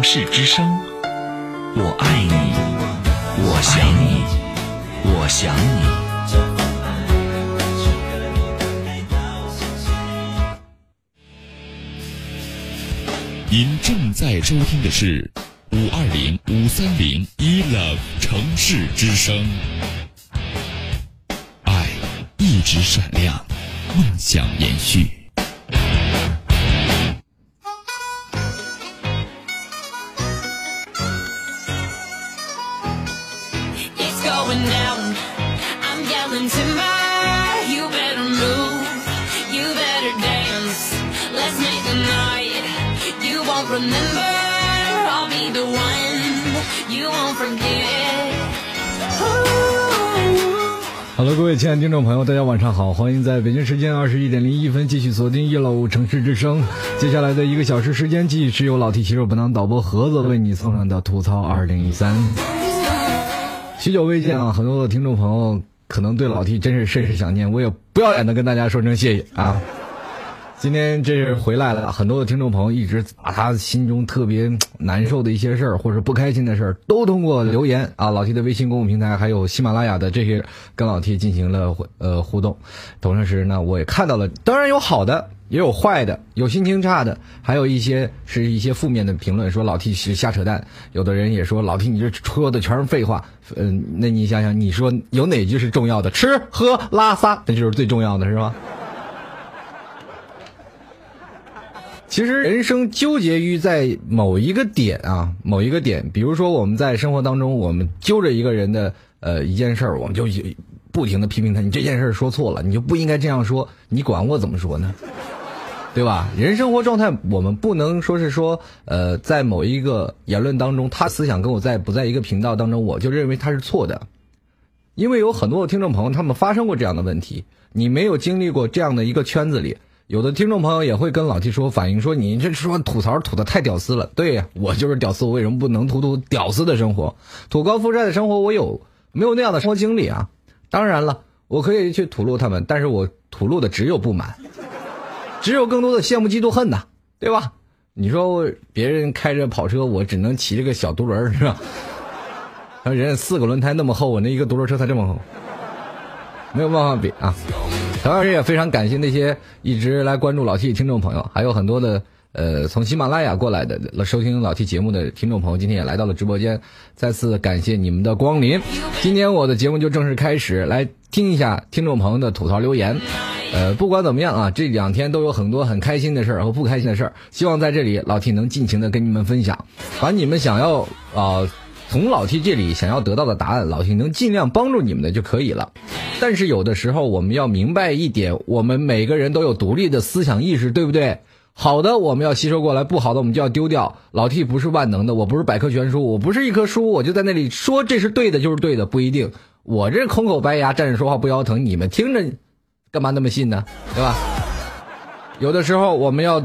城市之声，我爱你，我想你，我想你。您正在收听的是五二零五三零一 love 城市之声，爱一直闪亮，梦想延续。Hello，各位亲爱的听众朋友，大家晚上好，欢迎在北京时间二十一点零一分继续锁定一楼城市之声。接下来的一个小时时间，继续是由老 T 骑手本档导播盒子为你送上的吐槽二零一三。许久未见啊，很多的听众朋友可能对老 T 真是甚是想念，我也不要脸的跟大家说声谢谢啊。今天这是回来了，很多的听众朋友一直把他心中特别难受的一些事儿，或者不开心的事儿，都通过留言啊，老 T 的微信公众平台，还有喜马拉雅的这些跟老 T 进行了呃互动。同时呢，我也看到了，当然有好的，也有坏的，有心情差的，还有一些是一些负面的评论，说老 T 是瞎扯淡。有的人也说老 T 你这说的全是废话。嗯，那你想想，你说有哪句是重要的？吃喝拉撒，那就是最重要的，是吧？其实人生纠结于在某一个点啊，某一个点，比如说我们在生活当中，我们揪着一个人的呃一件事，我们就不停的批评他，你这件事说错了，你就不应该这样说，你管我怎么说呢？对吧？人生活状态，我们不能说是说呃，在某一个言论当中，他思想跟我在不在一个频道当中，我就认为他是错的，因为有很多的听众朋友他们发生过这样的问题，你没有经历过这样的一个圈子里。有的听众朋友也会跟老 T 说，反映说你这说吐槽吐的太屌丝了。对，我就是屌丝，我为什么不能吐吐屌丝的生活，吐高富帅的生活？我有没有那样的生活经历啊？当然了，我可以去吐露他们，但是我吐露的只有不满，只有更多的羡慕、嫉妒、恨呐，对吧？你说别人开着跑车，我只能骑着个小独轮，是吧？他人四个轮胎那么厚，我那一个独轮车才这么厚，没有办法比啊。同样也非常感谢那些一直来关注老 T 的听众朋友，还有很多的呃从喜马拉雅过来的收听老 T 节目的听众朋友，今天也来到了直播间，再次感谢你们的光临。今天我的节目就正式开始，来听一下听众朋友的吐槽留言。呃，不管怎么样啊，这两天都有很多很开心的事儿和不开心的事儿，希望在这里老 T 能尽情的跟你们分享，把你们想要啊。从老 T 这里想要得到的答案，老 T 能尽量帮助你们的就可以了。但是有的时候我们要明白一点，我们每个人都有独立的思想意识，对不对？好的我们要吸收过来，不好的我们就要丢掉。老 T 不是万能的，我不是百科全书，我不是一棵树，我就在那里说这是对的，就是对的，不一定。我这空口白牙站着说话不腰疼，你们听着干嘛那么信呢？对吧？有的时候我们要。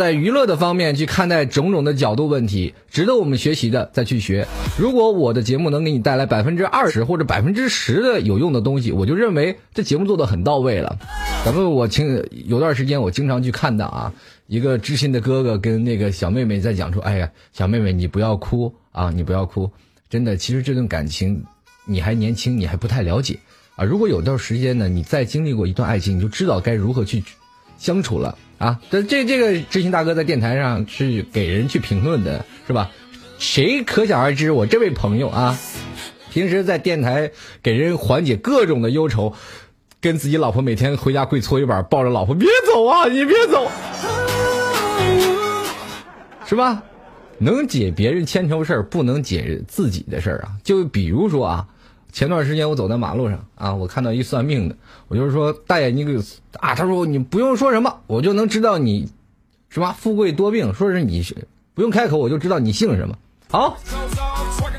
在娱乐的方面去看待种种的角度问题，值得我们学习的再去学。如果我的节目能给你带来百分之二十或者百分之十的有用的东西，我就认为这节目做的很到位了。咱们我听有段时间我经常去看的啊，一个知心的哥哥跟那个小妹妹在讲说：“哎呀，小妹妹你不要哭啊，你不要哭。”真的，其实这段感情你还年轻，你还不太了解啊。如果有段时间呢，你再经历过一段爱情，你就知道该如何去相处了。啊，这这这个知心大哥在电台上去给人去评论的是吧？谁可想而知，我这位朋友啊，平时在电台给人缓解各种的忧愁，跟自己老婆每天回家跪搓衣板，抱着老婆别走啊，你别走，是吧？能解别人千愁事儿，不能解自己的事儿啊。就比如说啊。前段时间我走在马路上啊，我看到一算命的，我就是说大爷你给啊，他说你不用说什么，我就能知道你，什么富贵多病，说是你不用开口我就知道你姓什么。好，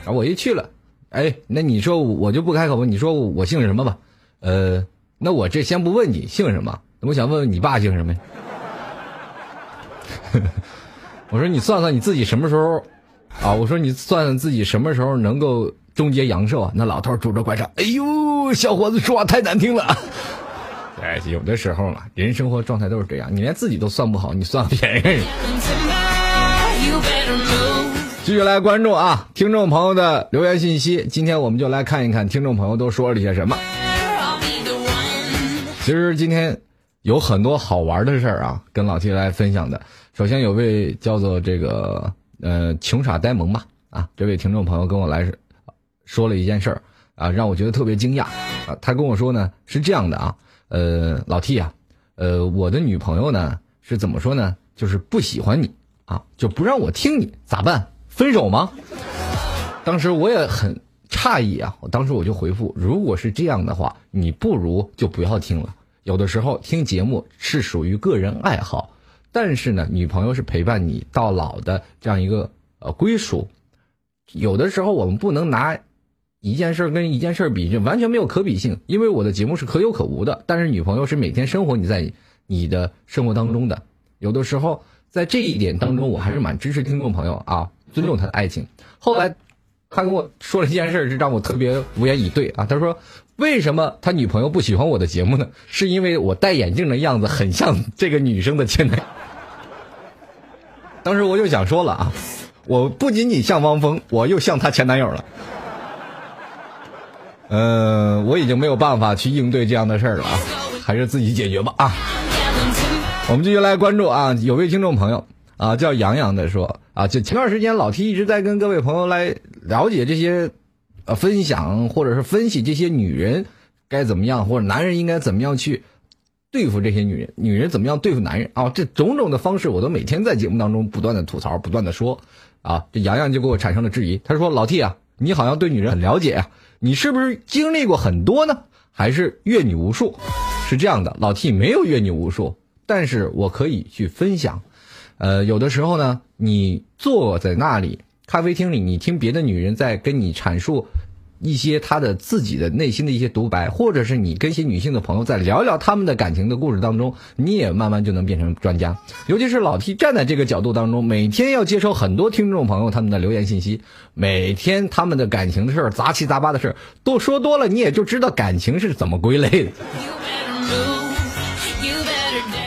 然后我一去了，哎，那你说我就不开口吧？你说我姓什么吧？呃，那我这先不问你姓什么，我想问问你爸姓什么呀？我说你算算你自己什么时候啊？我说你算算自己什么时候能够。终结阳寿啊！那老头拄着拐杖，哎呦，小伙子说话太难听了。哎，有的时候嘛，人生活状态都是这样，你连自己都算不好，你算别人。继续来关注啊，听众朋友的留言信息。今天我们就来看一看听众朋友都说了些什么。其实今天有很多好玩的事儿啊，跟老 T 来分享的。首先有位叫做这个呃穷傻呆萌吧啊，这位听众朋友跟我来说了一件事儿啊，让我觉得特别惊讶啊。他跟我说呢是这样的啊，呃老 T 啊，呃我的女朋友呢是怎么说呢？就是不喜欢你啊，就不让我听你，咋办？分手吗？当时我也很诧异啊！我当时我就回复：如果是这样的话，你不如就不要听了。有的时候听节目是属于个人爱好，但是呢，女朋友是陪伴你到老的这样一个呃归属。有的时候我们不能拿一件事跟一件事比，就完全没有可比性。因为我的节目是可有可无的，但是女朋友是每天生活你在你的生活当中的。有的时候在这一点当中，我还是蛮支持听众朋友啊。尊重他的爱情。后来，他跟我说了一件事，是让我特别无言以对啊。他说：“为什么他女朋友不喜欢我的节目呢？是因为我戴眼镜的样子很像这个女生的前男友。”当时我就想说了啊，我不仅仅像汪峰，我又像她前男友了。嗯，我已经没有办法去应对这样的事儿了啊，还是自己解决吧啊。我们继续来关注啊，有位听众朋友。啊，叫洋洋的说啊，就前段时间老 T 一直在跟各位朋友来了解这些，呃，分享或者是分析这些女人该怎么样，或者男人应该怎么样去对付这些女人，女人怎么样对付男人啊？这种种的方式，我都每天在节目当中不断的吐槽，不断的说啊。这洋洋就给我产生了质疑，他说：“老 T 啊，你好像对女人很了解啊，你是不是经历过很多呢？还是阅女无数？是这样的，老 T 没有阅女无数，但是我可以去分享。”呃，有的时候呢，你坐在那里咖啡厅里，你听别的女人在跟你阐述一些他的自己的内心的一些独白，或者是你跟一些女性的朋友在聊聊他们的感情的故事当中，你也慢慢就能变成专家。尤其是老 T 站在这个角度当中，每天要接收很多听众朋友他们的留言信息，每天他们的感情的事儿杂七杂八的事儿都说多了，你也就知道感情是怎么归类的。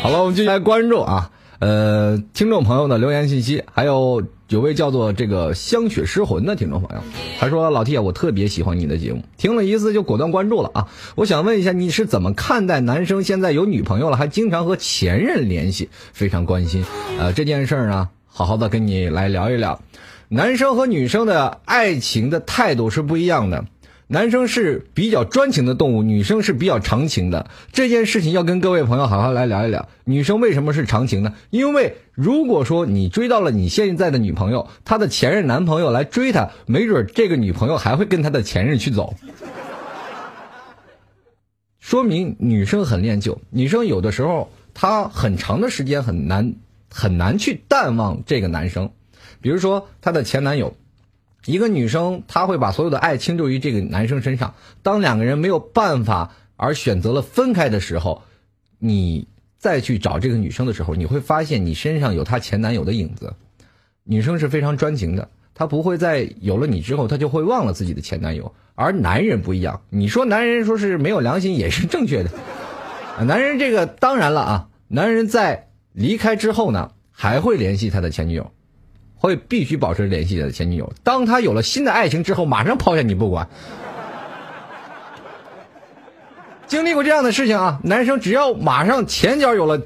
好了，我们继续来关注啊。呃，听众朋友的留言信息，还有有位叫做这个香雪失魂的听众朋友，他说：“老铁，我特别喜欢你的节目，听了一次就果断关注了啊！我想问一下，你是怎么看待男生现在有女朋友了，还经常和前任联系？非常关心，呃，这件事儿呢，好好的跟你来聊一聊。男生和女生的爱情的态度是不一样的。”男生是比较专情的动物，女生是比较长情的。这件事情要跟各位朋友好好来聊一聊。女生为什么是长情呢？因为如果说你追到了你现在的女朋友，她的前任男朋友来追她，没准这个女朋友还会跟她的前任去走，说明女生很恋旧。女生有的时候她很长的时间很难很难去淡忘这个男生，比如说她的前男友。一个女生，她会把所有的爱倾注于这个男生身上。当两个人没有办法而选择了分开的时候，你再去找这个女生的时候，你会发现你身上有她前男友的影子。女生是非常专情的，她不会在有了你之后，她就会忘了自己的前男友。而男人不一样，你说男人说是没有良心也是正确的。男人这个当然了啊，男人在离开之后呢，还会联系他的前女友。会必须保持联系的前女友，当他有了新的爱情之后，马上抛下你不管。经历过这样的事情啊，男生只要马上前脚有了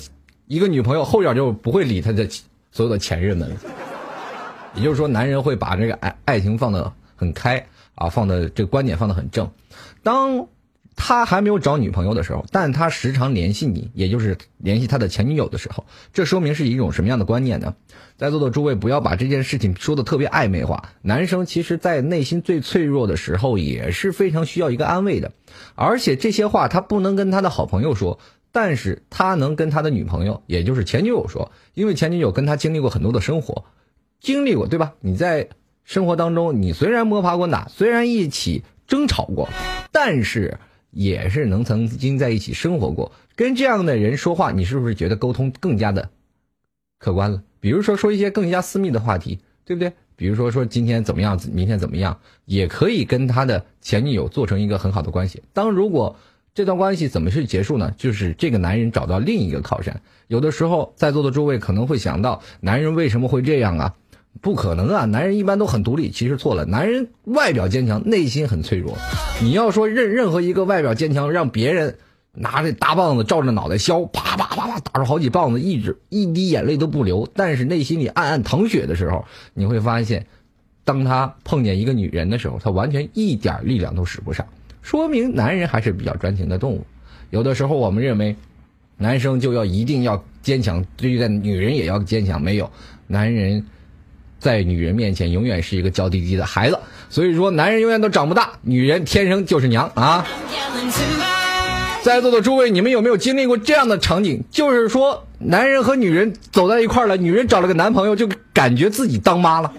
一个女朋友，后脚就不会理他的所有的前任们了。也就是说，男人会把这个爱爱情放得很开啊，放的这个观点放得很正。当他还没有找女朋友的时候，但他时常联系你，也就是联系他的前女友的时候，这说明是一种什么样的观念呢？在座的诸位不要把这件事情说的特别暧昧化。男生其实，在内心最脆弱的时候，也是非常需要一个安慰的。而且这些话他不能跟他的好朋友说，但是他能跟他的女朋友，也就是前女友说，因为前女友跟他经历过很多的生活，经历过，对吧？你在生活当中，你虽然摸爬滚打，虽然一起争吵过，但是。也是能曾经在一起生活过，跟这样的人说话，你是不是觉得沟通更加的客观了？比如说说一些更加私密的话题，对不对？比如说说今天怎么样，明天怎么样，也可以跟他的前女友做成一个很好的关系。当如果这段关系怎么去结束呢？就是这个男人找到另一个靠山。有的时候在座的诸位可能会想到，男人为什么会这样啊？不可能啊！男人一般都很独立，其实错了。男人外表坚强，内心很脆弱。你要说任任何一个外表坚强，让别人拿着大棒子照着脑袋削，啪啪啪啪打出好几棒子，一直一滴眼泪都不流，但是内心里暗暗淌血的时候，你会发现，当他碰见一个女人的时候，他完全一点力量都使不上，说明男人还是比较专情的动物。有的时候我们认为，男生就要一定要坚强，对待女人也要坚强，没有男人。在女人面前，永远是一个娇滴滴的孩子。所以说，男人永远都长不大，女人天生就是娘啊！在座的诸位，你们有没有经历过这样的场景？就是说，男人和女人走在一块了，女人找了个男朋友，就感觉自己当妈了，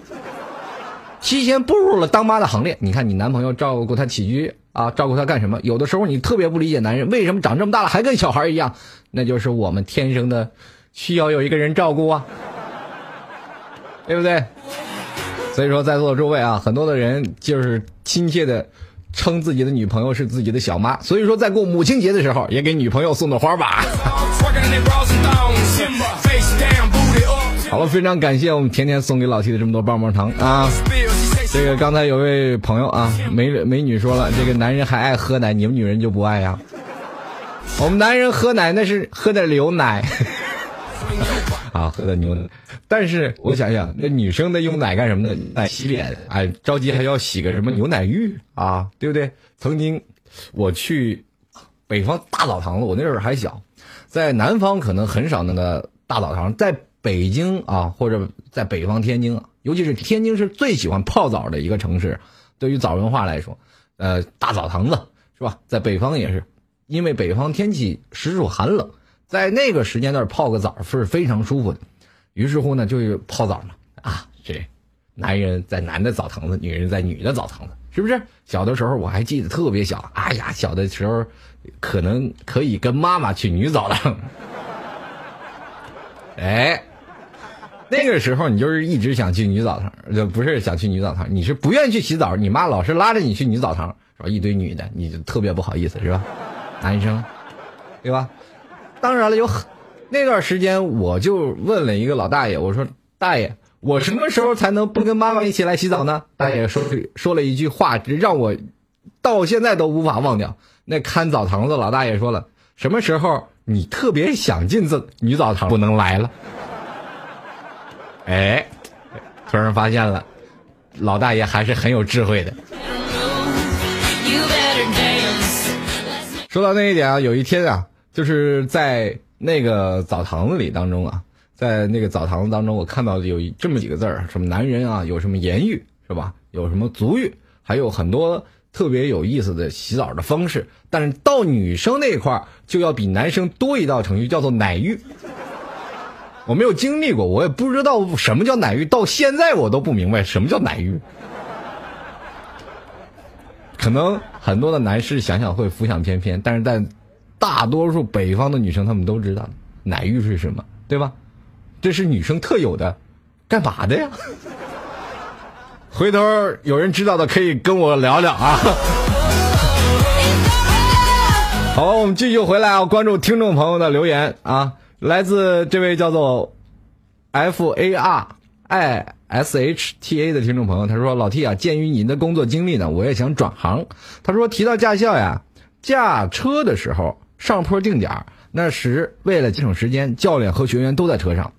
提前步入了当妈的行列。你看，你男朋友照顾她起居啊，照顾她干什么？有的时候你特别不理解男人为什么长这么大了还跟小孩一样，那就是我们天生的需要有一个人照顾啊。对不对？所以说，在座的诸位啊，很多的人就是亲切的称自己的女朋友是自己的小妈。所以说，在过母亲节的时候，也给女朋友送朵花吧。好了，非常感谢我们甜甜送给老 T 的这么多棒棒糖啊！这个刚才有位朋友啊，美美女说了，这个男人还爱喝奶，你们女人就不爱呀？我们男人喝奶那是喝的牛奶。啊，喝的牛奶，但是我想想，那女生的用奶干什么呢？奶洗脸，哎，着急还要洗个什么牛奶浴啊，对不对？曾经我去北方大澡堂子，我那时候还小，在南方可能很少那个大澡堂，在北京啊，或者在北方天津，尤其是天津是最喜欢泡澡的一个城市。对于澡文化来说，呃，大澡堂子是吧？在北方也是，因为北方天气实属寒冷。在那个时间段泡个澡是非常舒服的，于是乎呢，就泡澡嘛啊，这男人在男的澡堂子，女人在女的澡堂子，是不是？小的时候我还记得特别小，哎呀，小的时候可能可以跟妈妈去女澡堂，哎，那个时候你就是一直想去女澡堂，就不是想去女澡堂，你是不愿意去洗澡，你妈老是拉着你去女澡堂，是吧？一堆女的，你就特别不好意思，是吧？男生，对吧？当然了，有很那段时间，我就问了一个老大爷，我说：“大爷，我什么时候才能不跟妈妈一起来洗澡呢？”大爷说说了一句话，让我到现在都无法忘掉。那看澡堂子老大爷说了：“什么时候你特别想进这女澡堂，不能来了？”哎，突然发现了，老大爷还是很有智慧的。说到那一点啊，有一天啊。就是在那个澡堂子里当中啊，在那个澡堂子当中，我看到有这么几个字儿，什么男人啊，有什么言语是吧？有什么足浴，还有很多特别有意思的洗澡的方式。但是到女生那块儿，就要比男生多一道程序，叫做奶浴。我没有经历过，我也不知道什么叫奶浴，到现在我都不明白什么叫奶浴。可能很多的男士想想会浮想翩翩，但是在。大多数北方的女生，她们都知道奶浴是什么，对吧？这是女生特有的，干嘛的呀？回头有人知道的可以跟我聊聊啊。好，我们继续回来啊，关注听众朋友的留言啊，来自这位叫做 F A R I S H T A 的听众朋友，他说：“老 T 啊，鉴于您的工作经历呢，我也想转行。”他说：“提到驾校呀，驾车的时候。”上坡定点那时为了节省时间，教练和学员都在车上。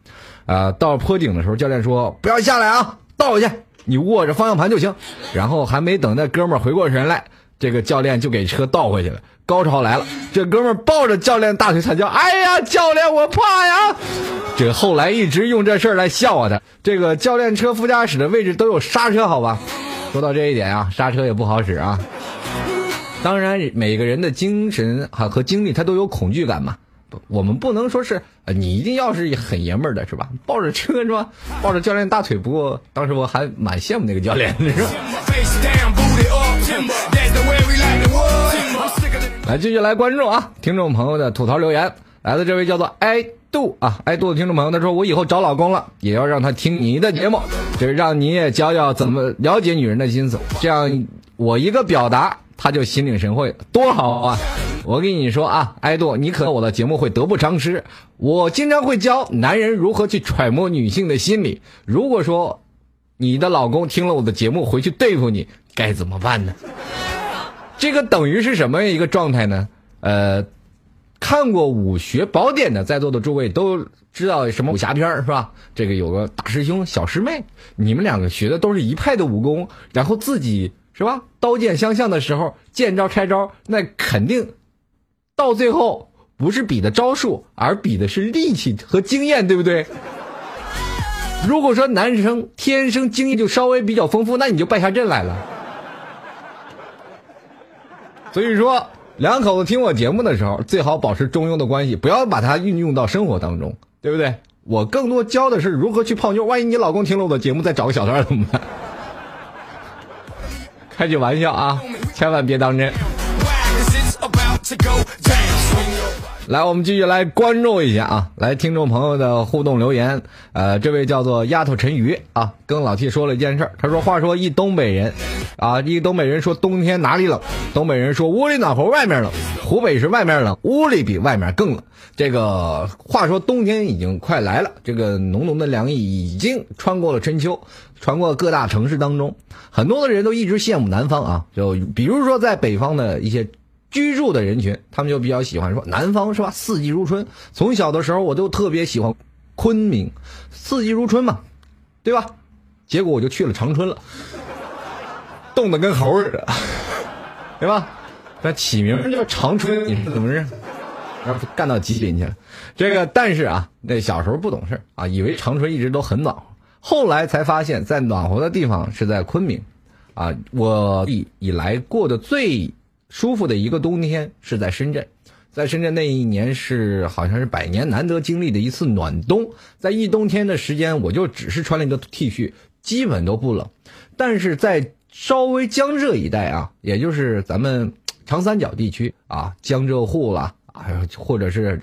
呃，到坡顶的时候，教练说：“不要下来啊，倒下，你握着方向盘就行。”然后还没等那哥们儿回过神来，这个教练就给车倒回去了。高潮来了，这哥们儿抱着教练大腿惨叫：“哎呀，教练，我怕呀！”这后来一直用这事儿来笑话他。这个教练车副驾驶的位置都有刹车，好吧？说到这一点啊，刹车也不好使啊。当然，每个人的精神哈和精力，他都有恐惧感嘛。我们不能说是你一定要是很爷们儿的，是吧？抱着车是吧？抱着教练大腿。不过当时我还蛮羡慕那个教练的，是吧？来继续来关注啊！听众朋友的吐槽留言，来了这位叫做爱杜啊爱杜的听众朋友，他说我以后找老公了，也要让他听你的节目，就是让你也教教怎么了解女人的心思，这样我一个表达。他就心领神会，多好啊！我跟你说啊，爱豆，你可能我的节目会得不偿失。我经常会教男人如何去揣摩女性的心理。如果说你的老公听了我的节目回去对付你，该怎么办呢？这个等于是什么一个状态呢？呃，看过武学宝典的在座的诸位都知道什么武侠片是吧？这个有个大师兄小师妹，你们两个学的都是一派的武功，然后自己是吧？刀剑相向的时候，见招拆招，那肯定到最后不是比的招数，而比的是力气和经验，对不对？如果说男生天生经验就稍微比较丰富，那你就败下阵来了。所以说，两口子听我节目的时候，最好保持中庸的关系，不要把它运用到生活当中，对不对？我更多教的是如何去泡妞。万一你老公听了我的节目再找个小三怎么办？开句玩笑啊，千万别当真。来，我们继续来关注一下啊！来，听众朋友的互动留言，呃，这位叫做丫头陈鱼啊，跟老 T 说了一件事儿。他说：“话说一东北人，啊，一东北人说冬天哪里冷？东北人说屋里暖和，外面冷。湖北是外面冷，屋里比外面更冷。这个话说冬天已经快来了，这个浓浓的凉意已经穿过了春秋，传过各大城市当中，很多的人都一直羡慕南方啊，就比如说在北方的一些。”居住的人群，他们就比较喜欢说南方是吧？四季如春。从小的时候我就特别喜欢昆明，四季如春嘛，对吧？结果我就去了长春了，冻得跟猴似的，对吧？那起名叫长春，你是怎么回事？干到吉林去了。这个，但是啊，那小时候不懂事啊，以为长春一直都很暖和，后来才发现，在暖和的地方是在昆明，啊，我以以来过的最。舒服的一个冬天是在深圳，在深圳那一年是好像是百年难得经历的一次暖冬，在一冬天的时间，我就只是穿了一个 T 恤，基本都不冷。但是在稍微江浙一带啊，也就是咱们长三角地区啊，江浙沪了啊，或者是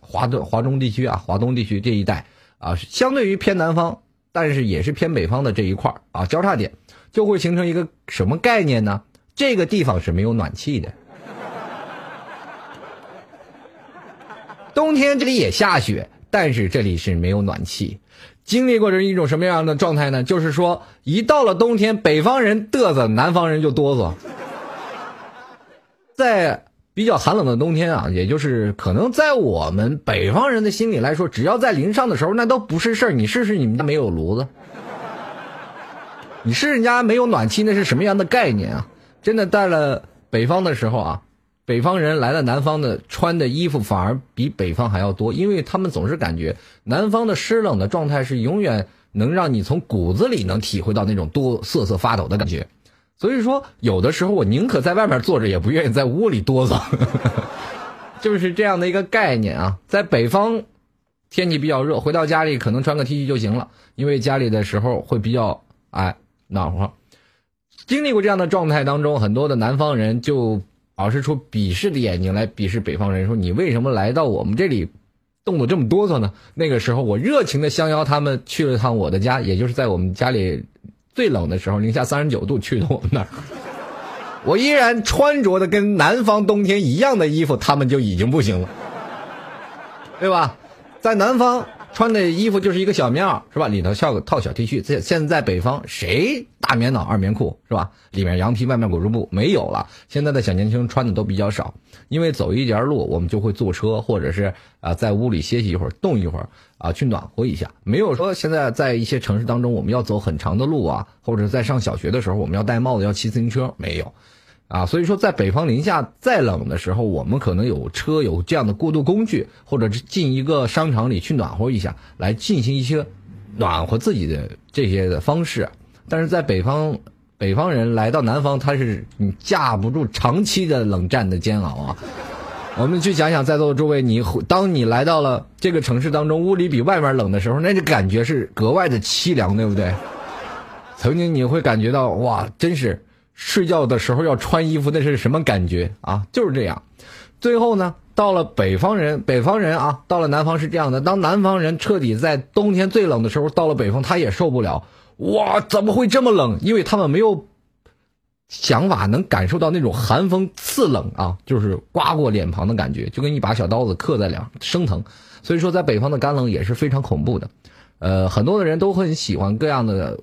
华东华中地区啊，华东地区这一带啊，相对于偏南方，但是也是偏北方的这一块啊，交叉点就会形成一个什么概念呢？这个地方是没有暖气的，冬天这里也下雪，但是这里是没有暖气。经历过这一种什么样的状态呢？就是说，一到了冬天，北方人嘚瑟，南方人就哆嗦。在比较寒冷的冬天啊，也就是可能在我们北方人的心里来说，只要在零上的时候，那都不是事儿。你试试，你们家没有炉子，你试试人家没有暖气，那是什么样的概念啊？真的到了北方的时候啊，北方人来了南方的穿的衣服反而比北方还要多，因为他们总是感觉南方的湿冷的状态是永远能让你从骨子里能体会到那种哆瑟瑟发抖的感觉。所以说，有的时候我宁可在外面坐着，也不愿意在屋里哆嗦，就是这样的一个概念啊。在北方天气比较热，回到家里可能穿个 T 恤就行了，因为家里的时候会比较哎暖和。经历过这样的状态当中，很多的南方人就表示出鄙视的眼睛来鄙视北方人，说你为什么来到我们这里，冻得这么哆嗦呢？那个时候，我热情的相邀他们去了趟我的家，也就是在我们家里最冷的时候，零下三十九度去的我们那儿，我依然穿着的跟南方冬天一样的衣服，他们就已经不行了，对吧？在南方。穿的衣服就是一个小棉袄，是吧？里头套个套小 T 恤。现现在北方谁大棉袄、二棉裤，是吧？里面羊皮，外面裹着布，没有了。现在的小年轻穿的都比较少，因为走一截路，我们就会坐车，或者是啊，在屋里歇息一会儿，冻一会儿啊，去暖和一下。没有说现在在一些城市当中，我们要走很长的路啊，或者在上小学的时候，我们要戴帽子，要骑自行车，没有。啊，所以说在北方零下再冷的时候，我们可能有车有这样的过渡工具，或者是进一个商场里去暖和一下，来进行一些暖和自己的这些的方式。但是在北方，北方人来到南方，他是你架不住长期的冷战的煎熬啊。我们去想想，在座的诸位，你当你来到了这个城市当中，屋里比外面冷的时候，那就感觉是格外的凄凉，对不对？曾经你会感觉到哇，真是。睡觉的时候要穿衣服，那是什么感觉啊？就是这样。最后呢，到了北方人，北方人啊，到了南方是这样的。当南方人彻底在冬天最冷的时候，到了北方他也受不了。哇，怎么会这么冷？因为他们没有想法能感受到那种寒风刺冷啊，就是刮过脸庞的感觉，就跟一把小刀子刻在脸上，生疼。所以说，在北方的干冷也是非常恐怖的。呃，很多的人都很喜欢各样的。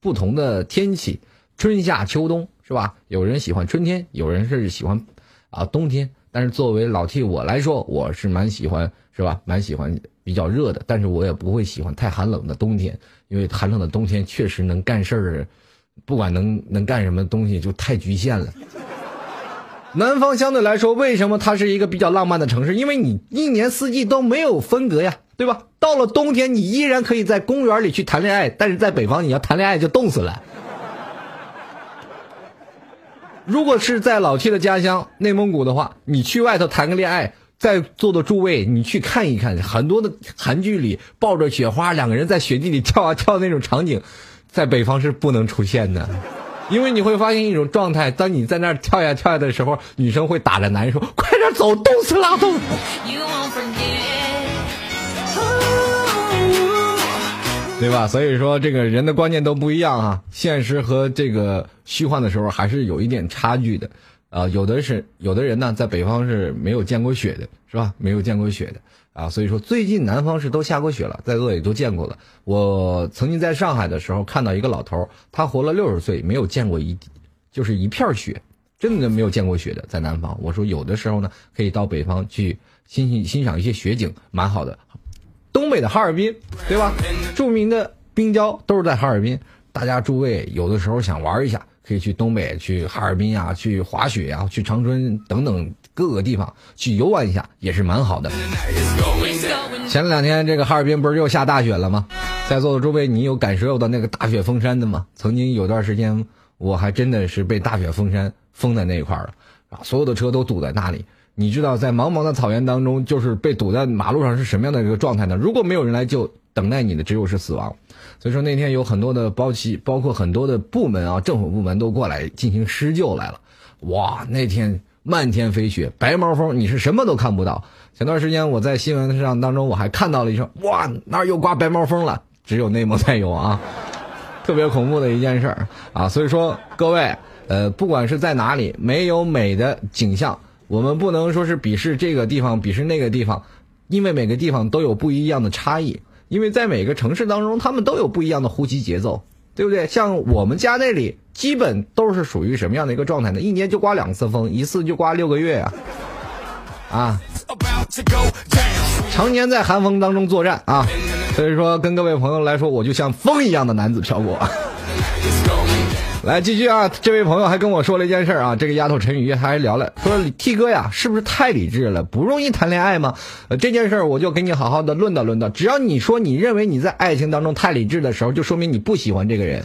不同的天气，春夏秋冬是吧？有人喜欢春天，有人是喜欢啊冬天。但是作为老 T 我来说，我是蛮喜欢是吧？蛮喜欢比较热的，但是我也不会喜欢太寒冷的冬天，因为寒冷的冬天确实能干事儿，不管能能干什么东西就太局限了。南方相对来说，为什么它是一个比较浪漫的城市？因为你一年四季都没有分隔呀，对吧？到了冬天，你依然可以在公园里去谈恋爱，但是在北方，你要谈恋爱就冻死了。如果是在老 T 的家乡内蒙古的话，你去外头谈个恋爱，在座的诸位，你去看一看，很多的韩剧里抱着雪花，两个人在雪地里跳啊跳那种场景，在北方是不能出现的。因为你会发现一种状态，当你在那儿跳呀跳呀的时候，女生会打着男人说：“快点走，冻死了，冻。”对吧？所以说，这个人的观念都不一样啊，现实和这个虚幻的时候还是有一点差距的。啊，有的是有的人呢，在北方是没有见过雪的，是吧？没有见过雪的啊，所以说最近南方是都下过雪了，在座也都见过了。我曾经在上海的时候看到一个老头，他活了六十岁，没有见过一就是一片雪，真的没有见过雪的，在南方。我说有的时候呢，可以到北方去欣欣欣赏一些雪景，蛮好的。东北的哈尔滨，对吧？著名的冰雕都是在哈尔滨。大家诸位有的时候想玩一下。可以去东北，去哈尔滨呀，去滑雪呀，去长春等等各个地方去游玩一下，也是蛮好的。前两天这个哈尔滨不是又下大雪了吗？在座的诸位，你有感受到那个大雪封山的吗？曾经有段时间，我还真的是被大雪封山封在那一块了啊，所有的车都堵在那里。你知道，在茫茫的草原当中，就是被堵在马路上是什么样的一个状态呢？如果没有人来救，等待你的只有是死亡。所以说那天有很多的包期，包括很多的部门啊，政府部门都过来进行施救来了。哇，那天漫天飞雪，白毛风，你是什么都看不到。前段时间我在新闻上当中，我还看到了一声，哇，那又刮白毛风了，只有内蒙才有啊，特别恐怖的一件事儿啊。所以说各位，呃，不管是在哪里，没有美的景象，我们不能说是鄙视这个地方，鄙视那个地方，因为每个地方都有不一样的差异。因为在每个城市当中，他们都有不一样的呼吸节奏，对不对？像我们家那里，基本都是属于什么样的一个状态呢？一年就刮两次风，一次就刮六个月呀，啊，常年在寒风当中作战啊，所以说跟各位朋友来说，我就像风一样的男子飘过。来继续啊！这位朋友还跟我说了一件事啊，这个丫头陈宇还聊了，说 T 哥呀，是不是太理智了，不容易谈恋爱吗？呃，这件事儿我就给你好好的论道论道。只要你说你认为你在爱情当中太理智的时候，就说明你不喜欢这个人。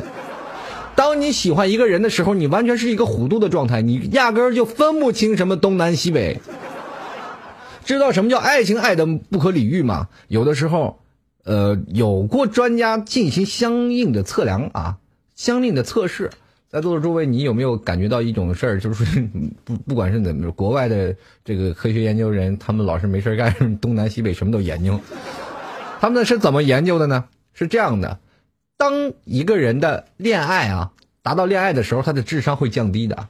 当你喜欢一个人的时候，你完全是一个糊涂的状态，你压根儿就分不清什么东南西北。知道什么叫爱情爱的不可理喻吗？有的时候，呃，有过专家进行相应的测量啊，相应的测试。在座的诸位，你有没有感觉到一种事儿？就是 不不管是怎么，国外的这个科学研究人，他们老是没事干，东南西北什么都研究。他们是怎么研究的呢？是这样的：当一个人的恋爱啊达到恋爱的时候，他的智商会降低的。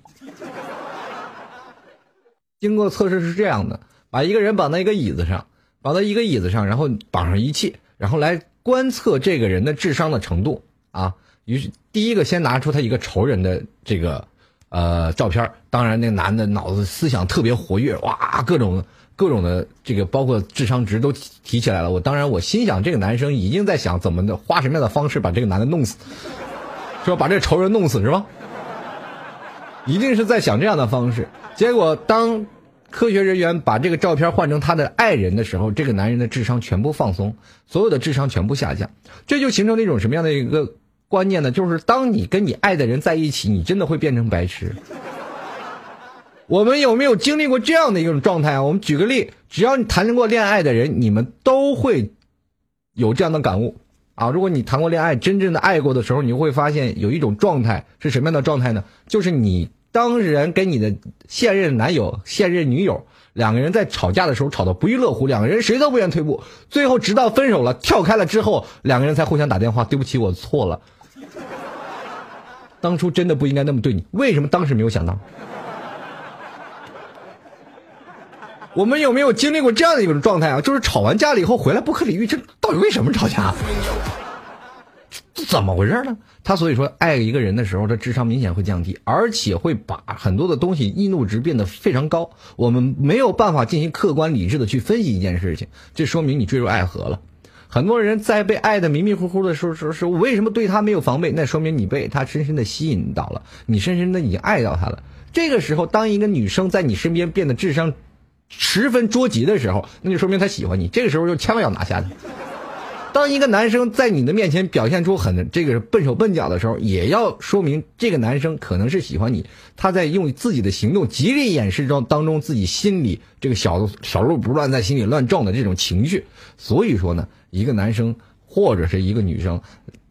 经过测试是这样的：把一个人绑在一个椅子上，绑在一个椅子上，然后绑上仪器，然后来观测这个人的智商的程度啊。于是，第一个先拿出他一个仇人的这个，呃，照片当然，那男的脑子思想特别活跃，哇，各种各种的这个，包括智商值都提起来了。我当然，我心想，这个男生已经在想怎么的，花什么样的方式把这个男的弄死，说把这仇人弄死是吧？一定是在想这样的方式。结果，当科学人员把这个照片换成他的爱人的时候，这个男人的智商全部放松，所有的智商全部下降，这就形成了一种什么样的一个？关键呢，就是当你跟你爱的人在一起，你真的会变成白痴。我们有没有经历过这样的一种状态啊？我们举个例，只要你谈过恋爱的人，你们都会有这样的感悟啊。如果你谈过恋爱，真正的爱过的时候，你会发现有一种状态是什么样的状态呢？就是你当事人跟你的现任男友、现任女友两个人在吵架的时候，吵得不亦乐乎，两个人谁都不愿退步，最后直到分手了、跳开了之后，两个人才互相打电话：“对不起，我错了。”当初真的不应该那么对你，为什么当时没有想到？我们有没有经历过这样的一种状态啊？就是吵完架了以后回来不可理喻，这到底为什么吵架？这怎么回事呢？他所以说爱一个人的时候，他智商明显会降低，而且会把很多的东西易怒值变得非常高。我们没有办法进行客观理智的去分析一件事情，这说明你坠入爱河了。很多人在被爱的迷迷糊糊的时候，说是我为什么对他没有防备？那说明你被他深深的吸引到了，你深深的已经爱到他了。这个时候，当一个女生在你身边变得智商十分捉急的时候，那就说明她喜欢你。这个时候就千万要拿下他。当一个男生在你的面前表现出很这个笨手笨脚的时候，也要说明这个男生可能是喜欢你，他在用自己的行动极力掩饰中当中自己心里这个小小鹿不乱在心里乱撞的这种情绪。所以说呢，一个男生或者是一个女生，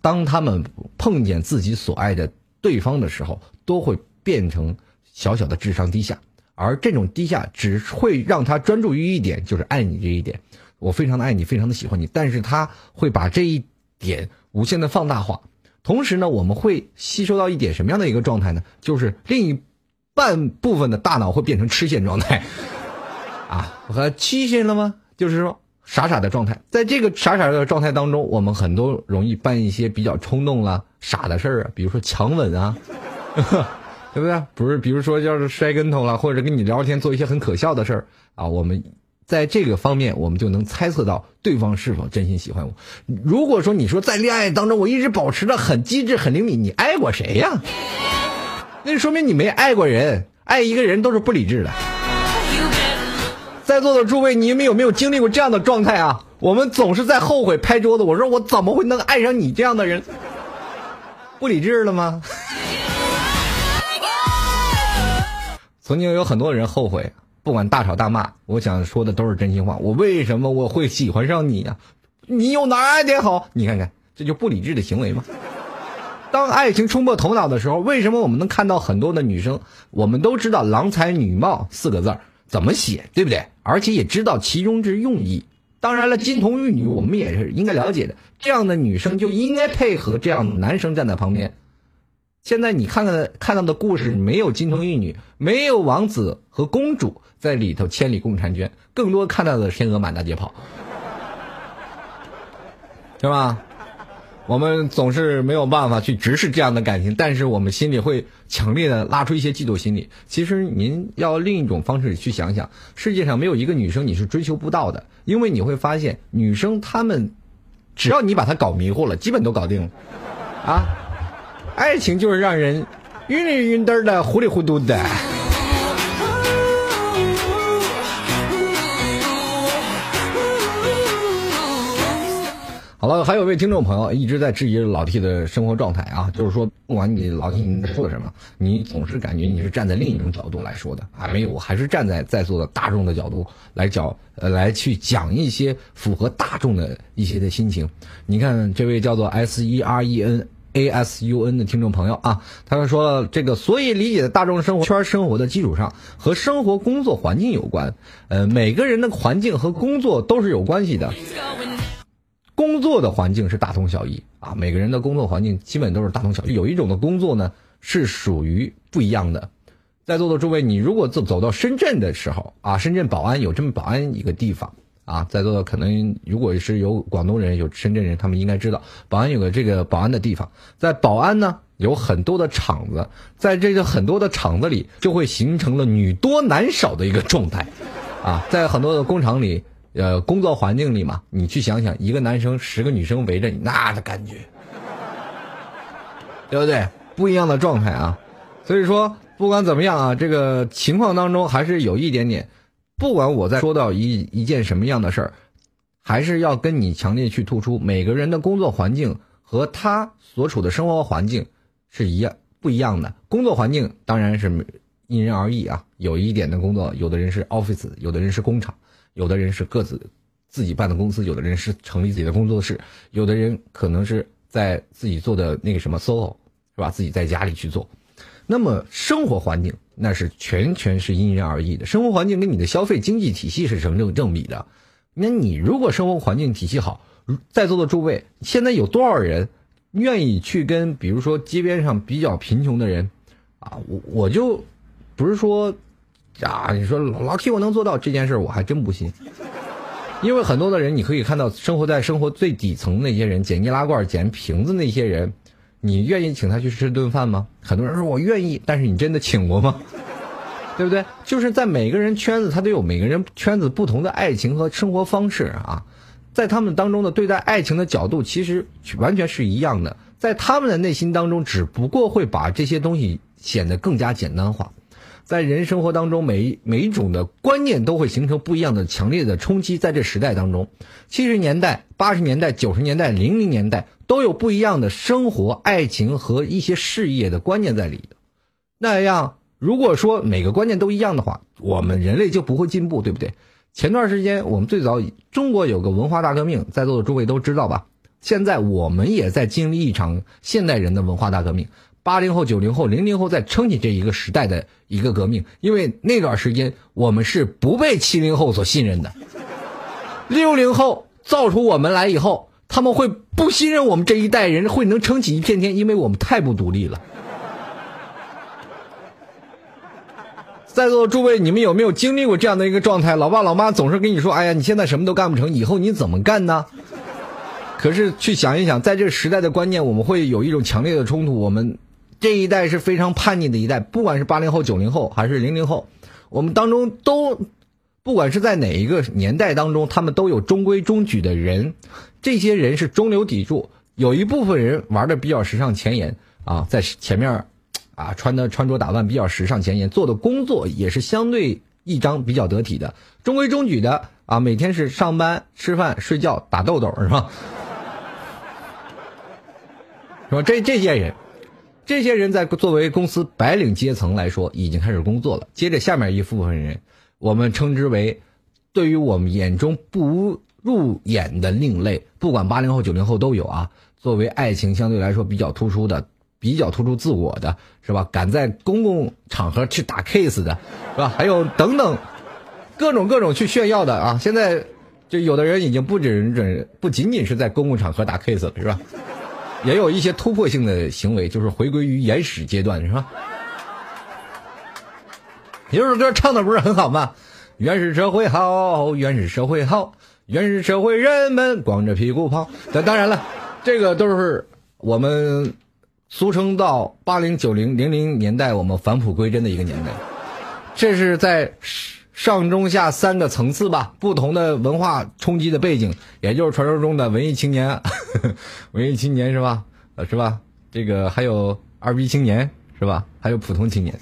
当他们碰见自己所爱的对方的时候，都会变成小小的智商低下，而这种低下只会让他专注于一点，就是爱你这一点。我非常的爱你，非常的喜欢你，但是他会把这一点无限的放大化。同时呢，我们会吸收到一点什么样的一个状态呢？就是另一半部分的大脑会变成痴线状态，啊，和痴线了吗？就是说傻傻的状态。在这个傻傻的状态当中，我们很多容易办一些比较冲动了、傻的事儿啊，比如说强吻啊，对不对？不是，比如说要是摔跟头了，或者跟你聊天做一些很可笑的事儿啊，我们。在这个方面，我们就能猜测到对方是否真心喜欢我。如果说你说在恋爱当中，我一直保持着很机智、很灵敏，你爱过谁呀？那说明你没爱过人。爱一个人都是不理智的。在座的诸位，你们有没有经历过这样的状态啊？我们总是在后悔拍桌子。我说我怎么会能爱上你这样的人？不理智了吗？曾经有很多人后悔。不管大吵大骂，我想说的都是真心话。我为什么我会喜欢上你呀？你有哪点好？你看看，这就不理智的行为吗？当爱情冲破头脑的时候，为什么我们能看到很多的女生？我们都知道“郎才女貌”四个字儿怎么写，对不对？而且也知道其中之用意。当然了，金童玉女我们也是应该了解的。这样的女生就应该配合这样的男生站在旁边。现在你看看看到的故事，没有金童玉女，没有王子和公主。在里头千里共婵娟，更多看到的天鹅满大街跑，是吧？我们总是没有办法去直视这样的感情，但是我们心里会强烈的拉出一些嫉妒心理。其实您要另一种方式去想想，世界上没有一个女生你是追求不到的，因为你会发现女生她们，只要你把她搞迷糊了，基本都搞定了。啊，爱情就是让人晕里晕嘚的、糊里糊涂的。好了，还有位听众朋友一直在质疑老 T 的生活状态啊，就是说，不管你老 T 你说什么，你总是感觉你是站在另一种角度来说的啊，没有，我还是站在在座的大众的角度来讲，呃，来去讲一些符合大众的一些的心情。你看这位叫做 S E R E N A S U N 的听众朋友啊，他们说这个，所以理解的大众生活圈生活的基础上，和生活工作环境有关，呃，每个人的环境和工作都是有关系的。工作的环境是大同小异啊，每个人的工作环境基本都是大同小异。有一种的工作呢是属于不一样的。在座的诸位，你如果走走到深圳的时候啊，深圳宝安有这么宝安一个地方啊，在座的可能如果是有广东人有深圳人，他们应该知道宝安有个这个宝安的地方。在宝安呢有很多的厂子，在这个很多的厂子里就会形成了女多男少的一个状态啊，在很多的工厂里。呃，工作环境里嘛，你去想想，一个男生十个女生围着你，那的感觉，对不对？不一样的状态啊。所以说，不管怎么样啊，这个情况当中还是有一点点。不管我在说到一一件什么样的事儿，还是要跟你强烈去突出，每个人的工作环境和他所处的生活环境是一样不一样的。工作环境当然是因人而异啊。有一点的工作，有的人是 office，有的人是工厂。有的人是各自自己办的公司，有的人是成立自己的工作室，有的人可能是在自己做的那个什么 solo，是吧？自己在家里去做。那么生活环境那是全全是因人而异的，生活环境跟你的消费经济体系是成正正比的。那你如果生活环境体系好，在座的诸位，现在有多少人愿意去跟比如说街边上比较贫穷的人啊？我我就不是说。啊，你说老老 T 我能做到这件事，我还真不信。因为很多的人，你可以看到生活在生活最底层那些人，捡易拉罐、捡瓶子那些人，你愿意请他去吃顿饭吗？很多人说我愿意，但是你真的请过吗？对不对？就是在每个人圈子，他都有每个人圈子不同的爱情和生活方式啊，在他们当中的对待爱情的角度，其实完全是一样的。在他们的内心当中，只不过会把这些东西显得更加简单化。在人生活当中，每每一种的观念都会形成不一样的强烈的冲击。在这时代当中，七十年代、八十年代、九十年代、零零年代都有不一样的生活、爱情和一些事业的观念在里头。那样。如果说每个观念都一样的话，我们人类就不会进步，对不对？前段时间我们最早中国有个文化大革命，在座的诸位都知道吧？现在我们也在经历一场现代人的文化大革命，八零后、九零后、零零后在撑起这一个时代的一个革命，因为那段时间我们是不被七零后所信任的，六零后造出我们来以后，他们会不信任我们这一代人会能撑起一片天，因为我们太不独立了。在座的诸位，你们有没有经历过这样的一个状态？老爸老妈总是跟你说：“哎呀，你现在什么都干不成，以后你怎么干呢？”可是去想一想，在这个时代的观念，我们会有一种强烈的冲突。我们这一代是非常叛逆的一代，不管是八零后、九零后还是零零后，我们当中都，不管是在哪一个年代当中，他们都有中规中矩的人。这些人是中流砥柱，有一部分人玩的比较时尚前沿啊，在前面。啊，穿的穿着打扮比较时尚前沿，做的工作也是相对一张比较得体的，中规中矩的啊，每天是上班、吃饭、睡觉、打豆豆，是吧？是吧？这这些人，这些人在作为公司白领阶层来说，已经开始工作了。接着下面一部分人，我们称之为，对于我们眼中不入眼的另类，不管八零后、九零后都有啊。作为爱情相对来说比较突出的。比较突出自我的是吧？敢在公共场合去打 case 的，是吧？还有等等，各种各种去炫耀的啊！现在就有的人已经不止准，不仅仅是在公共场合打 case 了，是吧？也有一些突破性的行为，就是回归于原始阶段，是吧？有首歌唱的不是很好吗？原始社会好，原始社会好，原始社会人们光着屁股跑。那当然了，这个都是我们。俗称到八零九零零零年代，我们返璞归真的一个年代，这是在上中下三个层次吧，不同的文化冲击的背景，也就是传说中的文艺青年，文艺青年是吧？是吧？这个还有二逼青年是吧？还有普通青年，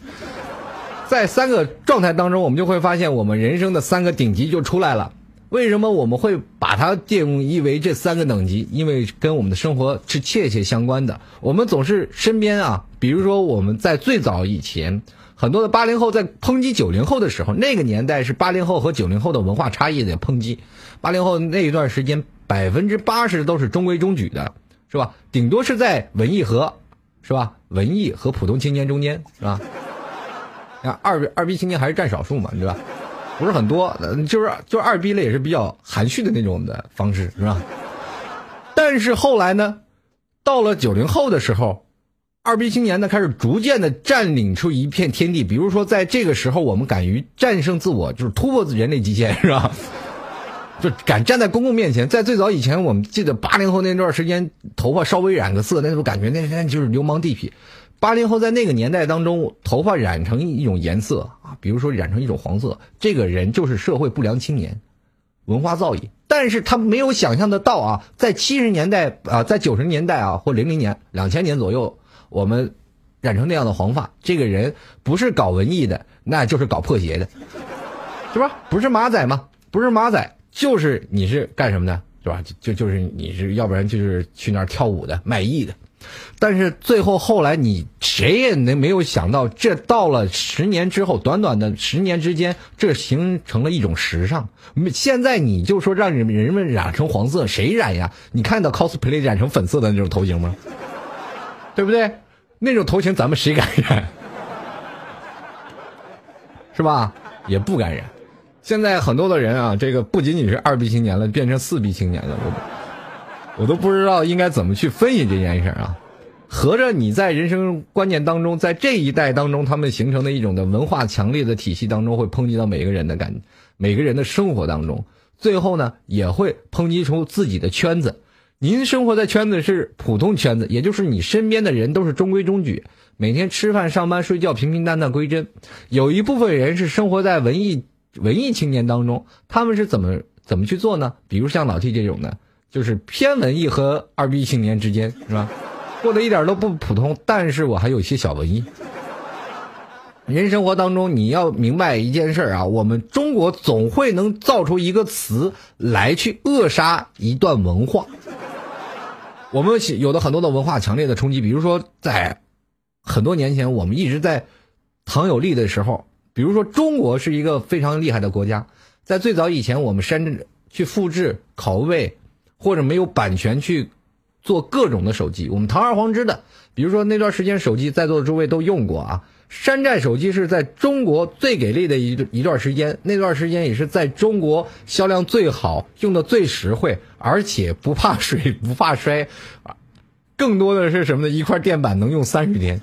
在三个状态当中，我们就会发现我们人生的三个顶级就出来了。为什么我们会把它定义为这三个等级？因为跟我们的生活是切切相关的。我们总是身边啊，比如说我们在最早以前，很多的八零后在抨击九零后的时候，那个年代是八零后和九零后的文化差异的抨击。八零后那一段时间，百分之八十都是中规中矩的，是吧？顶多是在文艺和，是吧？文艺和普通青年中间，是吧？看二二逼青年还是占少数嘛，对吧？不是很多，就是就二逼了，也是比较含蓄的那种的方式，是吧？但是后来呢，到了九零后的时候，二逼青年呢开始逐渐的占领出一片天地。比如说，在这个时候，我们敢于战胜自我，就是突破人类极限，是吧？就敢站在公共面前。在最早以前，我们记得八零后那段时间，头发稍微染个色，那种感觉，那那就是流氓地痞。八零后在那个年代当中，头发染成一种颜色啊，比如说染成一种黄色，这个人就是社会不良青年，文化造诣。但是他没有想象得到啊，在七十年代啊，在九十年代啊，或零零年、两千年左右，我们染成那样的黄发，这个人不是搞文艺的，那就是搞破鞋的，是吧？不是马仔吗？不是马仔，就是你是干什么的，是吧？就就是你是要不然就是去那儿跳舞的，卖艺的。但是最后后来，你谁也能没有想到，这到了十年之后，短短的十年之间，这形成了一种时尚。现在你就说让人人们染成黄色，谁染呀？你看到 cosplay 染成粉色的那种头型吗？对不对？那种头型咱们谁敢染？是吧？也不敢染。现在很多的人啊，这个不仅仅是二 B 青年了，变成四 B 青年了。我。我都不知道应该怎么去分析这件事啊！合着你在人生观念当中，在这一代当中，他们形成的一种的文化强烈的体系当中，会抨击到每个人的感，每个人的生活当中。最后呢也会抨击出自己的圈子。您生活在圈子是普通圈子，也就是你身边的人都是中规中矩，每天吃饭、上班、睡觉，平平淡淡归真。有一部分人是生活在文艺文艺青年当中，他们是怎么怎么去做呢？比如像老 T 这种的，就是偏文艺和二逼青年之间，是吧？过得一点都不普通，但是我还有一些小文艺。人生活当中，你要明白一件事啊，我们中国总会能造出一个词来去扼杀一段文化。我们有的很多的文化强烈的冲击，比如说在很多年前，我们一直在唐有利的时候，比如说中国是一个非常厉害的国家，在最早以前，我们山寨去复制拷贝或者没有版权去做各种的手机，我们堂而皇之的，比如说那段时间手机，在座的诸位都用过啊。山寨手机是在中国最给力的一一段时间，那段时间也是在中国销量最好、用的最实惠，而且不怕水、不怕摔，更多的是什么呢？一块电板能用三十天。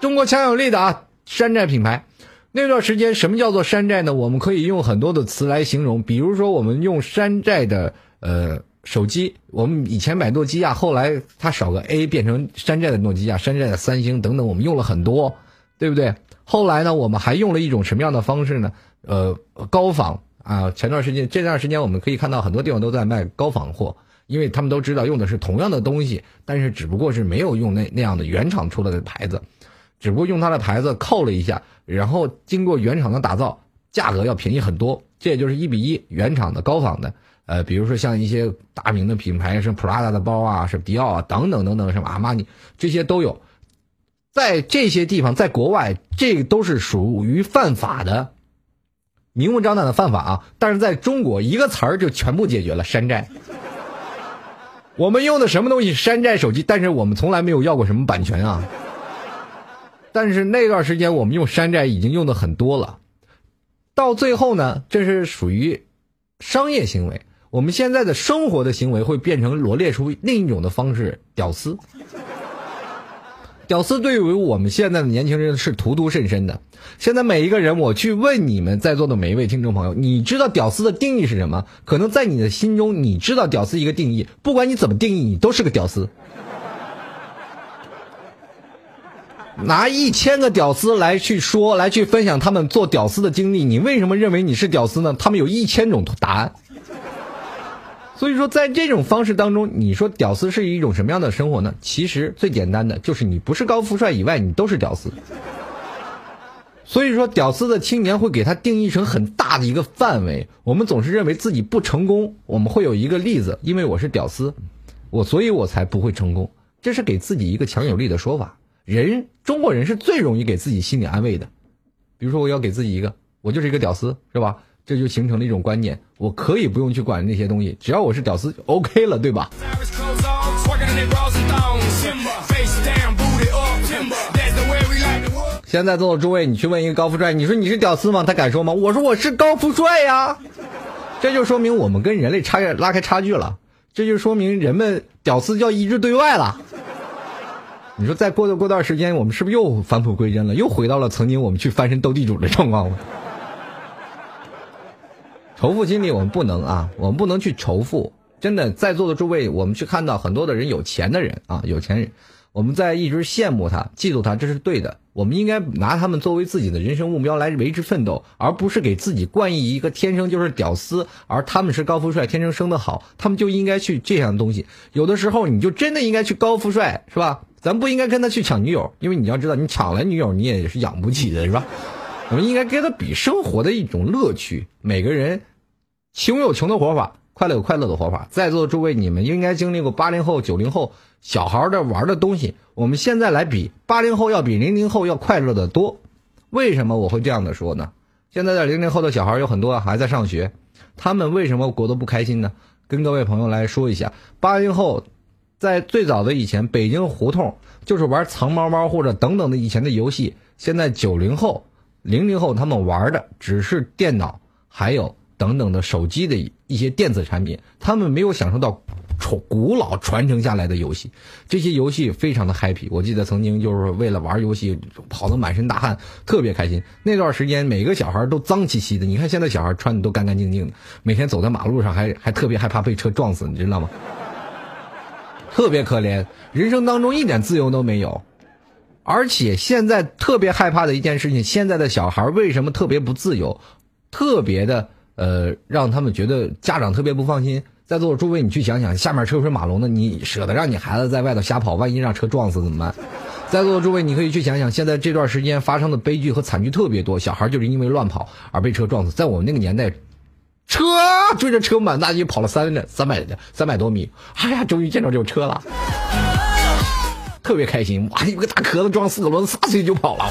中国强有力的啊，山寨品牌。那段时间什么叫做山寨呢？我们可以用很多的词来形容，比如说我们用山寨的呃。手机，我们以前买诺基亚，后来它少个 A 变成山寨的诺基亚、山寨的三星等等，我们用了很多，对不对？后来呢，我们还用了一种什么样的方式呢？呃，高仿啊！前段时间这段时间，我们可以看到很多地方都在卖高仿货，因为他们都知道用的是同样的东西，但是只不过是没有用那那样的原厂出来的牌子，只不过用它的牌子扣了一下，然后经过原厂的打造，价格要便宜很多。这也就是一比一原厂的高仿的。呃，比如说像一些大名的品牌，什么 Prada 的包啊，什么迪奥啊，等等等等，什么阿玛尼，这些都有。在这些地方，在国外，这都是属于犯法的，明目张胆的犯法啊。但是在中国，一个词儿就全部解决了山寨。我们用的什么东西？山寨手机，但是我们从来没有要过什么版权啊。但是那段时间，我们用山寨已经用的很多了。到最后呢，这是属于商业行为。我们现在的生活的行为会变成罗列出另一种的方式，屌丝。屌丝对于我们现在的年轻人是荼毒甚深的。现在每一个人，我去问你们在座的每一位听众朋友，你知道屌丝的定义是什么？可能在你的心中，你知道屌丝一个定义，不管你怎么定义，你都是个屌丝。拿一千个屌丝来去说，来去分享他们做屌丝的经历，你为什么认为你是屌丝呢？他们有一千种答案。所以说，在这种方式当中，你说屌丝是一种什么样的生活呢？其实最简单的就是你不是高富帅以外，你都是屌丝。所以说，屌丝的青年会给他定义成很大的一个范围。我们总是认为自己不成功，我们会有一个例子，因为我是屌丝，我所以我才不会成功。这是给自己一个强有力的说法。人中国人是最容易给自己心理安慰的。比如说，我要给自己一个，我就是一个屌丝，是吧？这就形成了一种观念，我可以不用去管那些东西，只要我是屌丝就，OK 了，对吧？现在座的诸位，你去问一个高富帅，你说你是屌丝吗？他敢说吗？我说我是高富帅呀，这就说明我们跟人类差拉开差距了，这就说明人们屌丝叫一致对外了。你说再过过段时间，我们是不是又返璞归真了，又回到了曾经我们去翻身斗地主的状况了？仇富心理我们不能啊，我们不能去仇富。真的，在座的诸位，我们去看到很多的人，有钱的人啊，有钱人，我们在一直羡慕他、嫉妒他，这是对的。我们应该拿他们作为自己的人生目标来为之奋斗，而不是给自己冠以一个天生就是屌丝，而他们是高富帅，天生生得好，他们就应该去这样的东西。有的时候，你就真的应该去高富帅，是吧？咱不应该跟他去抢女友，因为你要知道，你抢了女友，你也是养不起的，是吧？我们应该跟他比生活的一种乐趣。每个人穷有穷的活法，快乐有快乐的活法。在座的诸位，你们应该经历过八零后、九零后小孩的玩的东西。我们现在来比，八零后要比零零后要快乐的多。为什么我会这样的说呢？现在的零零后的小孩有很多还在上学，他们为什么过得不开心呢？跟各位朋友来说一下，八零后在最早的以前，北京胡同就是玩藏猫猫或者等等的以前的游戏。现在九零后。零零后他们玩的只是电脑，还有等等的手机的一些电子产品，他们没有享受到传古老传承下来的游戏，这些游戏非常的 happy。我记得曾经就是为了玩游戏跑得满身大汗，特别开心。那段时间每个小孩都脏兮兮的，你看现在小孩穿的都干干净净的，每天走在马路上还还特别害怕被车撞死，你知道吗？特别可怜，人生当中一点自由都没有。而且现在特别害怕的一件事情，现在的小孩为什么特别不自由，特别的呃，让他们觉得家长特别不放心。在座的诸位，你去想想，下面车水马龙的，你舍得让你孩子在外头瞎跑，万一让车撞死怎么办？在座的诸位，你可以去想想，现在这段时间发生的悲剧和惨剧特别多，小孩就是因为乱跑而被车撞死。在我们那个年代，车追着车满大街跑了三三百三百多米，哎呀，终于见着这种车了。特别开心，哇！有个大壳子装四个轮子，撒腿就跑了，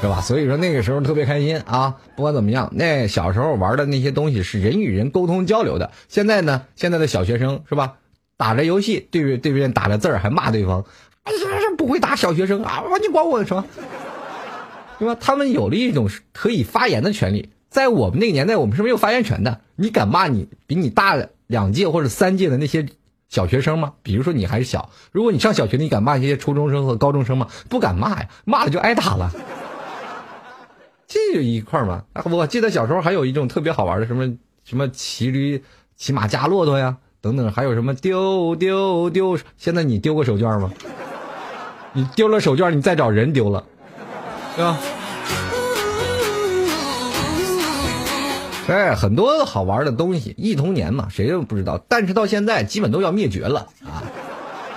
是吧？所以说那个时候特别开心啊。不管怎么样，那小时候玩的那些东西是人与人沟通交流的。现在呢，现在的小学生是吧？打着游戏，对对面打着字儿还骂对方，哎呀，不会打小学生啊！你管我什么？对吧？他们有了一种可以发言的权利。在我们那个年代，我们是没有发言权的。你敢骂你比你大两届或者三届的那些？小学生吗？比如说你还是小，如果你上小学，你敢骂一些初中生和高中生吗？不敢骂呀，骂了就挨打了。这就一块儿嘛。我记得小时候还有一种特别好玩的，什么什么骑驴、骑马、加骆驼呀，等等，还有什么丢丢丢。现在你丢过手绢吗？你丢了手绢，你再找人丢了，对吧？哎，很多好玩的东西，忆童年嘛，谁都不知道。但是到现在，基本都要灭绝了啊！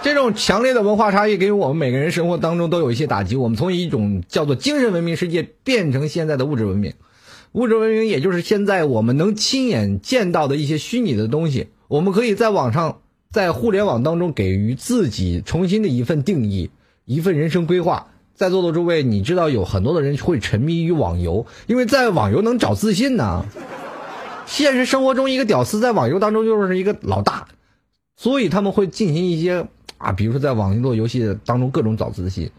这种强烈的文化差异，给我们每个人生活当中都有一些打击。我们从一种叫做精神文明世界，变成现在的物质文明。物质文明，也就是现在我们能亲眼见到的一些虚拟的东西。我们可以在网上，在互联网当中，给予自己重新的一份定义，一份人生规划。在座的诸位，你知道有很多的人会沉迷于网游，因为在网游能找自信呢。现实生活中，一个屌丝在网游当中就是一个老大，所以他们会进行一些啊，比如说在网络游戏当中各种找自信。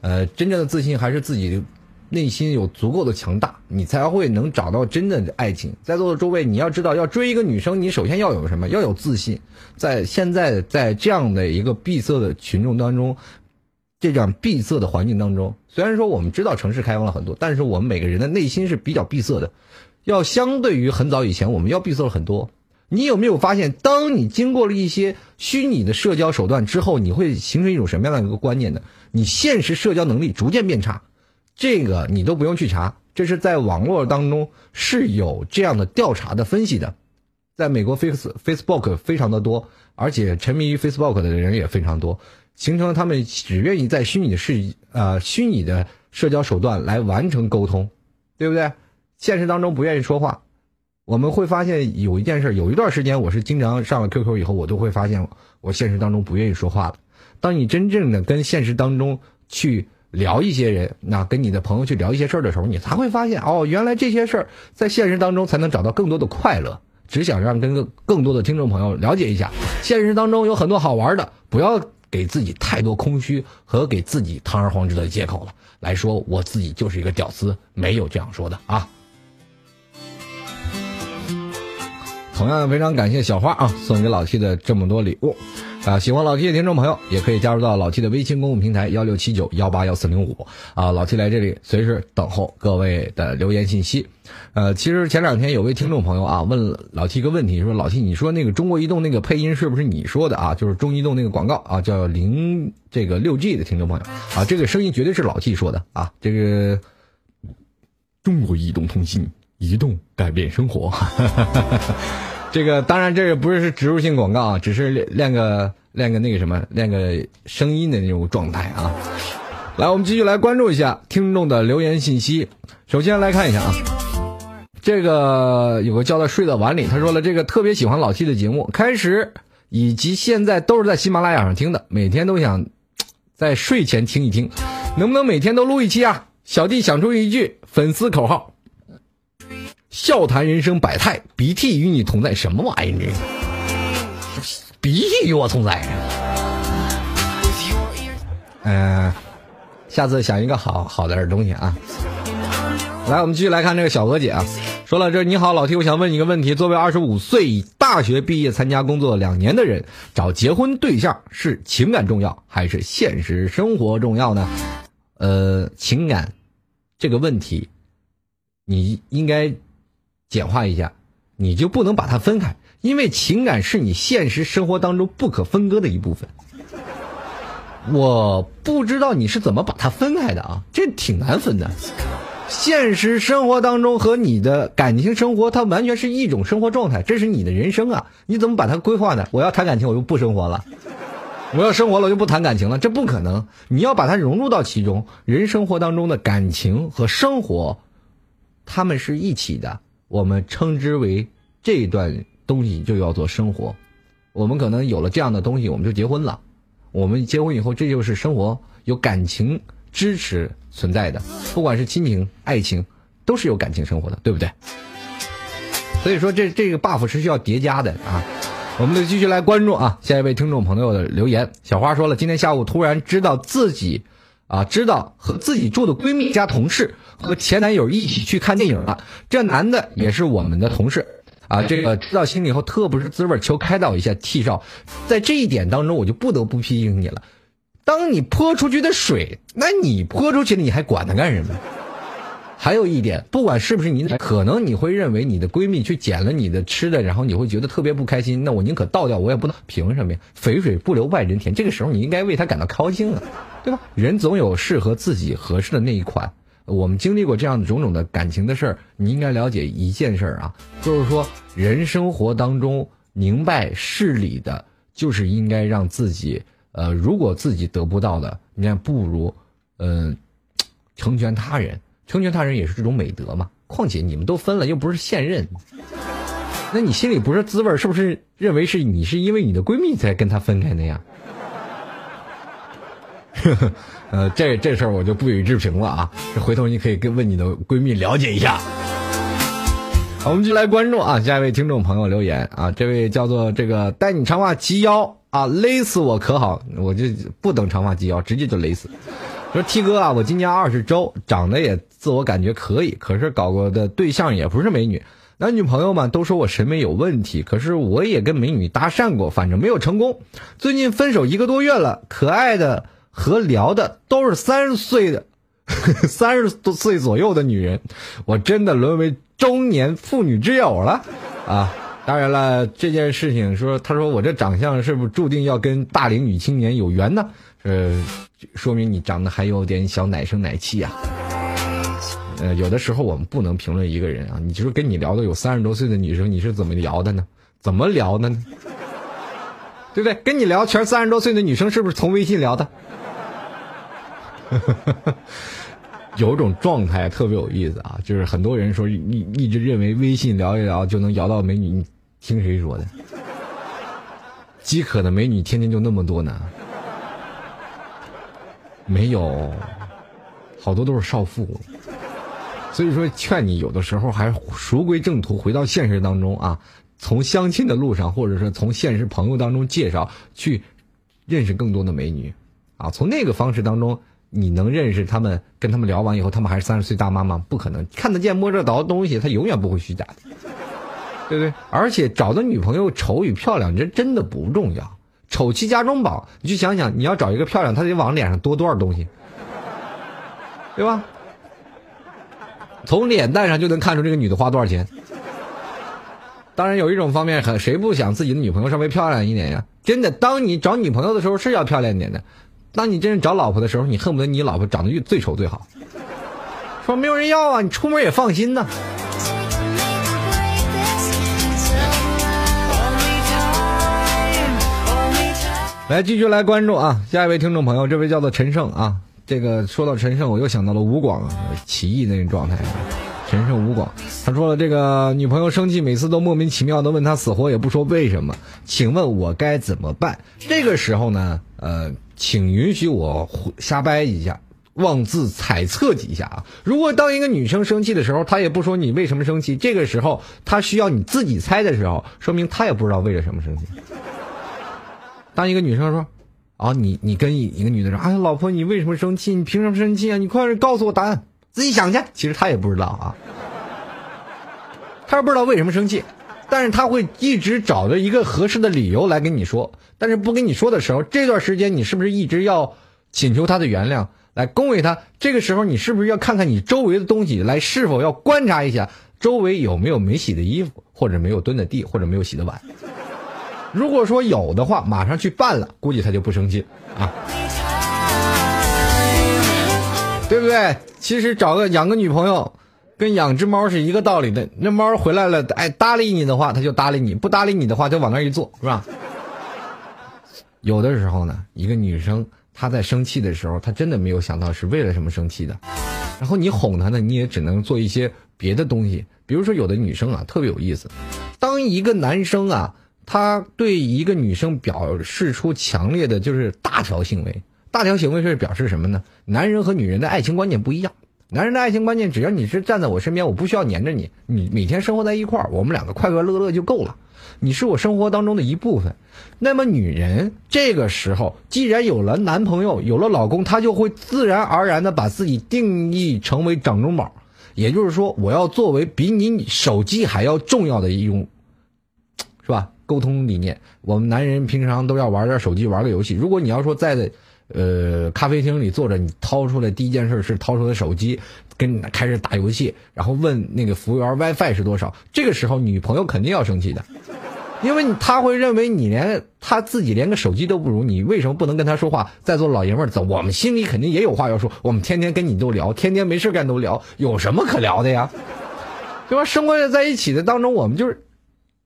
呃，真正的自信还是自己内心有足够的强大，你才会能找到真正的爱情。在座的诸位，你要知道，要追一个女生，你首先要有什么？要有自信。在现在在这样的一个闭塞的群众当中，这样闭塞的环境当中，虽然说我们知道城市开放了很多，但是我们每个人的内心是比较闭塞的。要相对于很早以前，我们要闭塞了很多。你有没有发现，当你经过了一些虚拟的社交手段之后，你会形成一种什么样的一个观念呢？你现实社交能力逐渐变差，这个你都不用去查，这是在网络当中是有这样的调查的分析的。在美国，Face Facebook 非常的多，而且沉迷于 Facebook 的人也非常多，形成了他们只愿意在虚拟的世呃虚拟的社交手段来完成沟通，对不对？现实当中不愿意说话，我们会发现有一件事，有一段时间我是经常上了 QQ 以后，我都会发现我现实当中不愿意说话了。当你真正的跟现实当中去聊一些人，那跟你的朋友去聊一些事儿的时候，你才会发现哦，原来这些事儿在现实当中才能找到更多的快乐。只想让跟更更多的听众朋友了解一下，现实当中有很多好玩的，不要给自己太多空虚和给自己堂而皇之的借口了。来说我自己就是一个屌丝，没有这样说的啊。同样非常感谢小花啊，送给老 T 的这么多礼物，啊，喜欢老 T 的听众朋友也可以加入到老 T 的微信公共平台幺六七九幺八幺四零五啊，老 T 来这里随时等候各位的留言信息。呃，其实前两天有位听众朋友啊问老 T 一个问题，说老 T 你说那个中国移动那个配音是不是你说的啊？就是中移动那个广告啊，叫零这个六 G 的听众朋友啊，这个声音绝对是老 T 说的啊，这个中国移动通信。移动改变生活，这个当然这个不是是植入性广告啊，只是练个练个那个什么练个声音的那种状态啊。来，我们继续来关注一下听众的留言信息。首先来看一下啊，这个有个叫他睡到碗里，他说了这个特别喜欢老 T 的节目，开始以及现在都是在喜马拉雅上听的，每天都想在睡前听一听，能不能每天都录一期啊？小弟想出一句粉丝口号。笑谈人生百态，鼻涕与你同在，什么玩意儿？鼻涕与我同在。嗯，下次想一个好好点的东西啊。来，我们继续来看这个小娥姐啊，说了这，你好，老 T，我想问你一个问题：作为二十五岁大学毕业参加工作两年的人，找结婚对象是情感重要还是现实生活重要呢？呃，情感这个问题，你应该简化一下，你就不能把它分开，因为情感是你现实生活当中不可分割的一部分。我不知道你是怎么把它分开的啊，这挺难分的。现实生活当中和你的感情生活，它完全是一种生活状态，这是你的人生啊！你怎么把它规划呢？我要谈感情，我就不生活了；我要生活了，我就不谈感情了，这不可能。你要把它融入到其中，人生活当中的感情和生活，他们是一起的。我们称之为这段东西就叫做生活。我们可能有了这样的东西，我们就结婚了。我们结婚以后，这就是生活，有感情支持。存在的，不管是亲情、爱情，都是有感情生活的，对不对？所以说，这这个 buff 是需要叠加的啊！我们得继续来关注啊，下一位听众朋友的留言。小花说了，今天下午突然知道自己啊，知道和自己住的闺蜜加同事和前男友一起去看电影了。这男的也是我们的同事啊，这个知道心里以后特不是滋味，求开导一下 T 少。在这一点当中，我就不得不批评你了。当你泼出去的水，那你泼出去了，你还管它干什么？还有一点，不管是不是你，可能你会认为你的闺蜜去捡了你的吃的，然后你会觉得特别不开心。那我宁可倒掉，我也不能凭什么呀？肥水不流外人田，这个时候你应该为她感到高兴啊，对吧？人总有适合自己合适的那一款。我们经历过这样的种种的感情的事儿，你应该了解一件事儿啊，就是说人生活当中明白事理的，就是应该让自己。呃，如果自己得不到的，你看不如，嗯，成全他人，成全他人也是这种美德嘛。况且你们都分了，又不是现任，那你心里不是滋味儿是不是认为是你是因为你的闺蜜才跟他分开的呀？呃，这这事儿我就不予置评了啊。回头你可以跟问你的闺蜜了解一下。好，我们就来关注啊，下一位听众朋友留言啊，这位叫做这个带你长发及腰。啊，勒死我可好？我就不等长发及腰，直接就勒死。说 T 哥啊，我今年二十周，长得也自我感觉可以，可是搞过的对象也不是美女。男女朋友们都说我审美有问题，可是我也跟美女搭讪过，反正没有成功。最近分手一个多月了，可爱的和聊的都是三十岁的，三十多岁左右的女人，我真的沦为中年妇女之友了啊！当然了，这件事情说，他说我这长相是不是注定要跟大龄女青年有缘呢？呃，说明你长得还有点小奶声奶气啊。呃，有的时候我们不能评论一个人啊。你就说跟你聊的有三十多岁的女生，你是怎么聊的呢？怎么聊的呢？对不对？跟你聊全三十多岁的女生，是不是从微信聊的？有种状态特别有意思啊，就是很多人说一一直认为微信聊一聊就能摇到美女。你听谁说的？饥渴的美女天天就那么多呢？没有，好多都是少妇。所以说，劝你有的时候还是赎归正途，回到现实当中啊。从相亲的路上，或者是从现实朋友当中介绍，去认识更多的美女啊。从那个方式当中，你能认识他们，跟他们聊完以后，他们还是三十岁大妈吗？不可能，看得见摸得着的东西，他永远不会虚假的。对不对？而且找的女朋友丑与漂亮，这真的不重要。丑妻家中宝，你去想想，你要找一个漂亮，她得往脸上多多少东西，对吧？从脸蛋上就能看出这个女的花多少钱。当然，有一种方面，很谁不想自己的女朋友稍微漂亮一点呀？真的，当你找女朋友的时候是要漂亮一点的。当你真正找老婆的时候，你恨不得你老婆长得越最丑最好。说没有人要啊，你出门也放心呐。来继续来关注啊，下一位听众朋友，这位叫做陈胜啊。这个说到陈胜，我又想到了吴广起义那种状态。陈胜吴广，他说了，这个女朋友生气，每次都莫名其妙的问他死活也不说为什么，请问我该怎么办？这个时候呢，呃，请允许我瞎掰一下，妄自揣测几下啊。如果当一个女生生气的时候，她也不说你为什么生气，这个时候她需要你自己猜的时候，说明她也不知道为了什么生气。当一个女生说：“啊，你你跟一个女的说，哎，老婆，你为什么生气？你凭什么生气啊？你快告诉我答案，自己想去。”其实她也不知道啊。他不知道为什么生气，但是他会一直找着一个合适的理由来跟你说。但是不跟你说的时候，这段时间你是不是一直要请求他的原谅，来恭维他？这个时候你是不是要看看你周围的东西，来是否要观察一下周围有没有没洗的衣服，或者没有蹲的地，或者没有洗的碗？如果说有的话，马上去办了，估计他就不生气啊，对不对？其实找个养个女朋友，跟养只猫是一个道理的。那猫回来了，哎，搭理你的话，它就搭理你；不搭理你的话，就往那一坐，是吧？有的时候呢，一个女生她在生气的时候，她真的没有想到是为了什么生气的。然后你哄她呢，你也只能做一些别的东西，比如说有的女生啊特别有意思，当一个男生啊。他对一个女生表示出强烈的就是大条行为，大条行为是表示什么呢？男人和女人的爱情观念不一样。男人的爱情观念，只要你是站在我身边，我不需要黏着你，你每天生活在一块儿，我们两个快快乐乐就够了。你是我生活当中的一部分。那么女人这个时候，既然有了男朋友，有了老公，她就会自然而然的把自己定义成为掌中宝，也就是说，我要作为比你手机还要重要的一种，是吧？沟通理念，我们男人平常都要玩点手机，玩个游戏。如果你要说在，呃，咖啡厅里坐着，你掏出来第一件事是掏出来手机，跟开始打游戏，然后问那个服务员 WiFi 是多少。这个时候，女朋友肯定要生气的，因为他会认为你连他自己连个手机都不如，你为什么不能跟他说话？在座老爷们儿，走，我们心里肯定也有话要说。我们天天跟你都聊，天天没事干都聊，有什么可聊的呀？对吧？生活在一起的当中，我们就是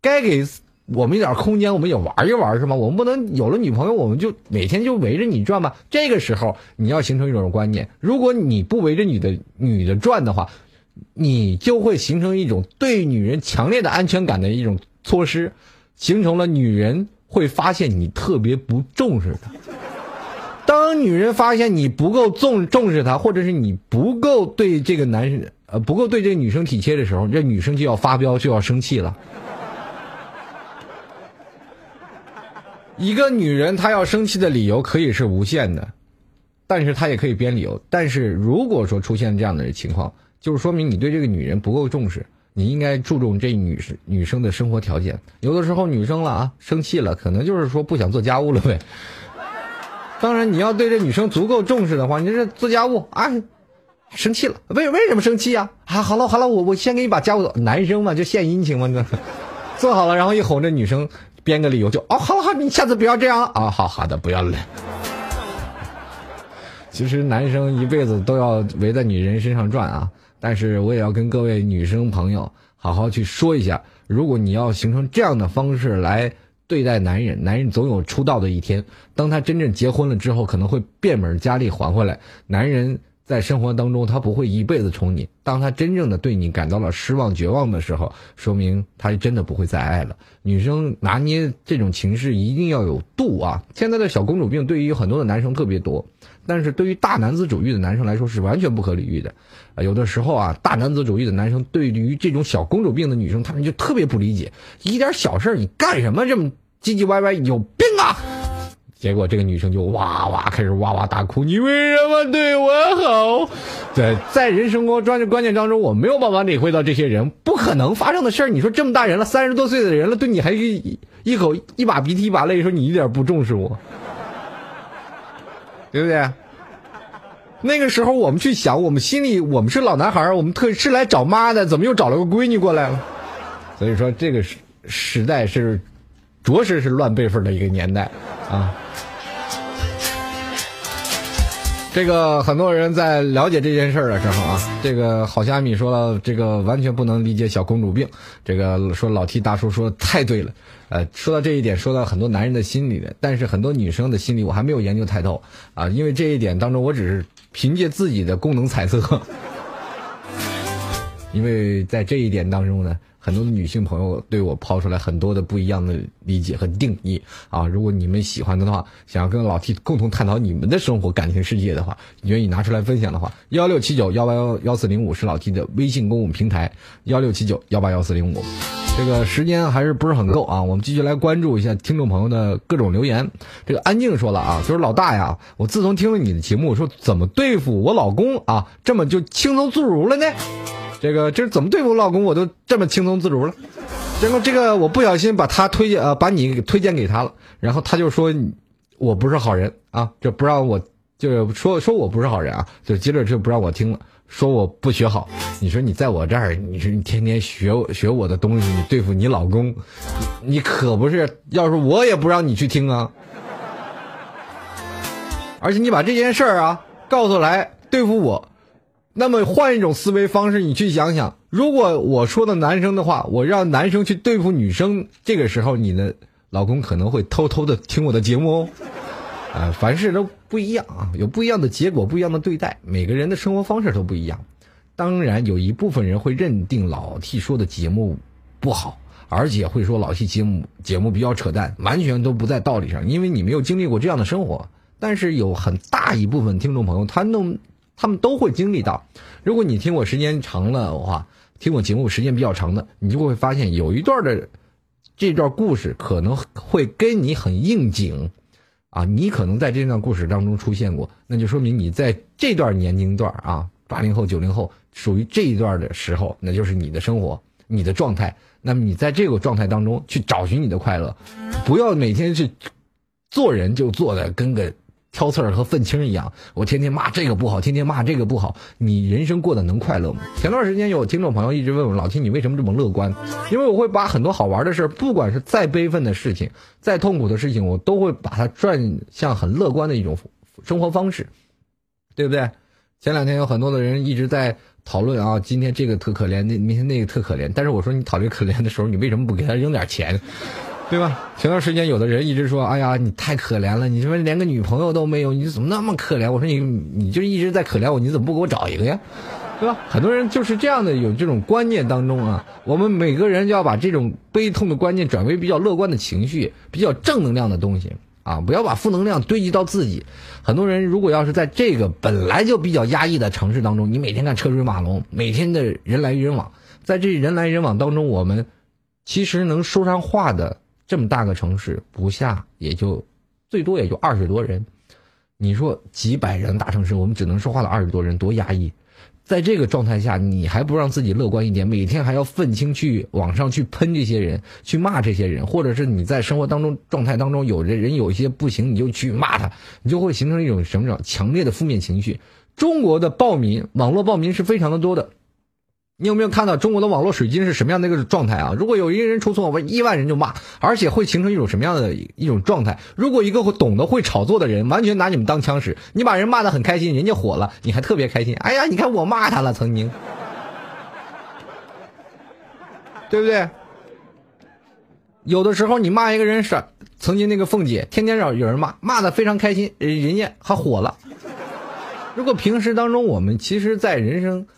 该给。我们一点空间，我们也玩一玩是吗？我们不能有了女朋友，我们就每天就围着你转吗？这个时候你要形成一种观念：如果你不围着你的女的转的话，你就会形成一种对女人强烈的安全感的一种措施，形成了女人会发现你特别不重视她。当女人发现你不够重重视她，或者是你不够对这个男生呃不够对这个女生体贴的时候，这女生就要发飙，就要生气了。一个女人她要生气的理由可以是无限的，但是她也可以编理由。但是如果说出现这样的情况，就是说明你对这个女人不够重视。你应该注重这女生女生的生活条件。有的时候女生了啊，生气了，可能就是说不想做家务了呗。当然，你要对这女生足够重视的话，你这做家务啊，生气了，为为什么生气呀？啊，好了好了，我我先给你把家务。男生嘛，就献殷勤嘛，这做好了，然后一哄这女生。编个理由就哦，好了好，你下次不要这样了啊！好好的，不要了。其实男生一辈子都要围在女人身上转啊，但是我也要跟各位女生朋友好好去说一下，如果你要形成这样的方式来对待男人，男人总有出道的一天。当他真正结婚了之后，可能会变本加厉还回来。男人。在生活当中，他不会一辈子宠你。当他真正的对你感到了失望、绝望的时候，说明他真的不会再爱了。女生拿捏这种情绪一定要有度啊！现在的小公主病对于很多的男生特别多，但是对于大男子主义的男生来说是完全不可理喻的。有的时候啊，大男子主义的男生对于这种小公主病的女生，他们就特别不理解，一点小事你干什么这么唧唧歪歪，有病啊！结果这个女生就哇哇开始哇哇大哭，你为什么对我好？在在人生观专观念当中，我没有办法领会到这些人不可能发生的事儿。你说这么大人了，三十多岁的人了，对你还一一口一把鼻涕一把泪，说你一点不重视我，对不对？那个时候我们去想，我们心里我们是老男孩我们特是来找妈的，怎么又找了个闺女过来了？所以说这个时时代是着实是乱辈分的一个年代啊。这个很多人在了解这件事儿的时候啊，这个好虾米说了，这个完全不能理解小公主病。这个说老 T 大叔说的太对了，呃，说到这一点，说到很多男人的心理的，但是很多女生的心理我还没有研究太透啊，因为这一点当中，我只是凭借自己的功能猜测，因为在这一点当中呢。很多的女性朋友对我抛出来很多的不一样的理解和定义啊！如果你们喜欢的话，想要跟老 T 共同探讨你们的生活感情世界的话，愿意拿出来分享的话，幺六七九幺八幺幺四零五是老 T 的微信公共平台，幺六七九幺八幺四零五。这个时间还是不是很够啊？我们继续来关注一下听众朋友的各种留言。这个安静说了啊，就是老大呀，我自从听了你的节目，说怎么对付我老公啊，这么就轻松自如了呢？这个这怎么对付我老公，我都这么轻松自如了。然后这个我不小心把他推荐呃把你推荐给他了，然后他就说我不是好人啊，这不让我就是说说我不是好人啊，就接着就不让我听了，说我不学好。你说你在我这儿，你说你天天学学我的东西，你对付你老公，你可不是。要是我也不让你去听啊。而且你把这件事儿啊告诉来对付我，那么换一种思维方式，你去想想，如果我说的男生的话，我让男生去对付女生，这个时候你的老公可能会偷偷的听我的节目哦。啊，凡事都不一样啊，有不一样的结果，不一样的对待，每个人的生活方式都不一样。当然，有一部分人会认定老 T 说的节目不好，而且会说老 T 节目节目比较扯淡，完全都不在道理上，因为你没有经历过这样的生活。但是有很大一部分听众朋友，他弄他们都会经历到。如果你听我时间长了的话，听我节目时间比较长的，你就会发现有一段的这段故事可能会跟你很应景啊，你可能在这段故事当中出现过，那就说明你在这段年龄段啊，八零后、九零后属于这一段的时候，那就是你的生活、你的状态。那么你在这个状态当中去找寻你的快乐，不要每天去做人就做的跟个。挑刺儿和愤青一样，我天天骂这个不好，天天骂这个不好，你人生过得能快乐吗？前段时间有听众朋友一直问我老七，你为什么这么乐观？因为我会把很多好玩的事儿，不管是再悲愤的事情，再痛苦的事情，我都会把它转向很乐观的一种生活方式，对不对？前两天有很多的人一直在讨论啊，今天这个特可怜，那明天那个特可怜，但是我说你讨论可怜的时候，你为什么不给他扔点钱？对吧？前段时间有的人一直说：“哎呀，你太可怜了，你说连个女朋友都没有，你怎么那么可怜？”我说：“你你就一直在可怜我，你怎么不给我找一个呀？对吧？”很多人就是这样的，有这种观念当中啊，我们每个人就要把这种悲痛的观念转为比较乐观的情绪，比较正能量的东西啊，不要把负能量堆积到自己。很多人如果要是在这个本来就比较压抑的城市当中，你每天看车水马龙，每天的人来人往，在这人来人往当中，我们其实能说上话的。这么大个城市，不下也就最多也就二十多人。你说几百人大城市，我们只能说话的二十多人，多压抑！在这个状态下，你还不让自己乐观一点，每天还要愤青去网上去喷这些人，去骂这些人，或者是你在生活当中状态当中，有的人有一些不行，你就去骂他，你就会形成一种什么强烈的负面情绪。中国的暴民，网络暴民是非常的多的。你有没有看到中国的网络水军是什么样的一个状态啊？如果有一个人出错，我一万人就骂，而且会形成一种什么样的一种状态？如果一个会懂得会炒作的人，完全拿你们当枪使，你把人骂的很开心，人家火了，你还特别开心。哎呀，你看我骂他了，曾经，对不对？有的时候你骂一个人是曾经那个凤姐，天天让有人骂，骂的非常开心，人家还火了。如果平时当中我们其实，在人生。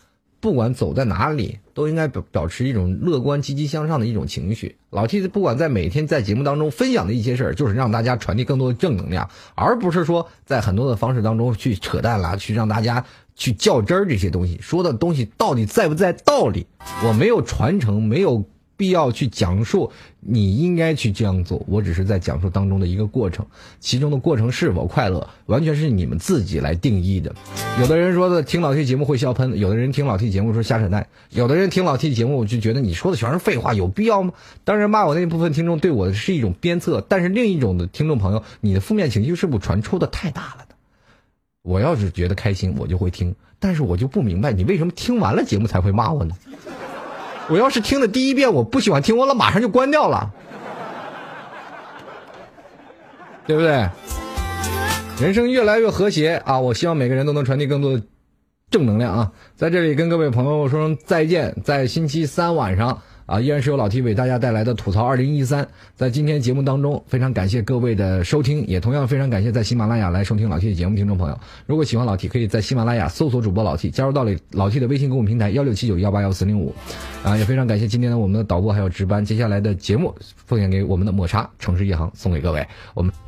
不管走在哪里，都应该表保持一种乐观、积极向上的一种情绪。老 T 不管在每天在节目当中分享的一些事儿，就是让大家传递更多的正能量，而不是说在很多的方式当中去扯淡啦，去让大家去较真儿这些东西。说的东西到底在不在道理？我没有传承，没有。必要去讲述，你应该去这样做。我只是在讲述当中的一个过程，其中的过程是否快乐，完全是你们自己来定义的。有的人说的听老 T 节目会笑喷，有的人听老 T 节目说瞎扯淡，有的人听老 T 节目我就觉得你说的全是废话，有必要吗？当然骂我那部分听众对我的是一种鞭策，但是另一种的听众朋友，你的负面情绪是不是传出的太大了的？我要是觉得开心，我就会听，但是我就不明白你为什么听完了节目才会骂我呢？我要是听的第一遍我不喜欢听，我了马上就关掉了，对不对？人生越来越和谐啊！我希望每个人都能传递更多的正能量啊！在这里跟各位朋友说声再见，在星期三晚上。啊，依然是由老 T 为大家带来的吐槽二零一三，在今天节目当中，非常感谢各位的收听，也同样非常感谢在喜马拉雅来收听老 T 的节目听众朋友。如果喜欢老 T，可以在喜马拉雅搜索主播老 T，加入到里老 T 的微信公众平台幺六七九幺八幺四零五。啊，也非常感谢今天的我们的导播还有值班，接下来的节目奉献给我们的抹茶城市夜航送给各位，我们。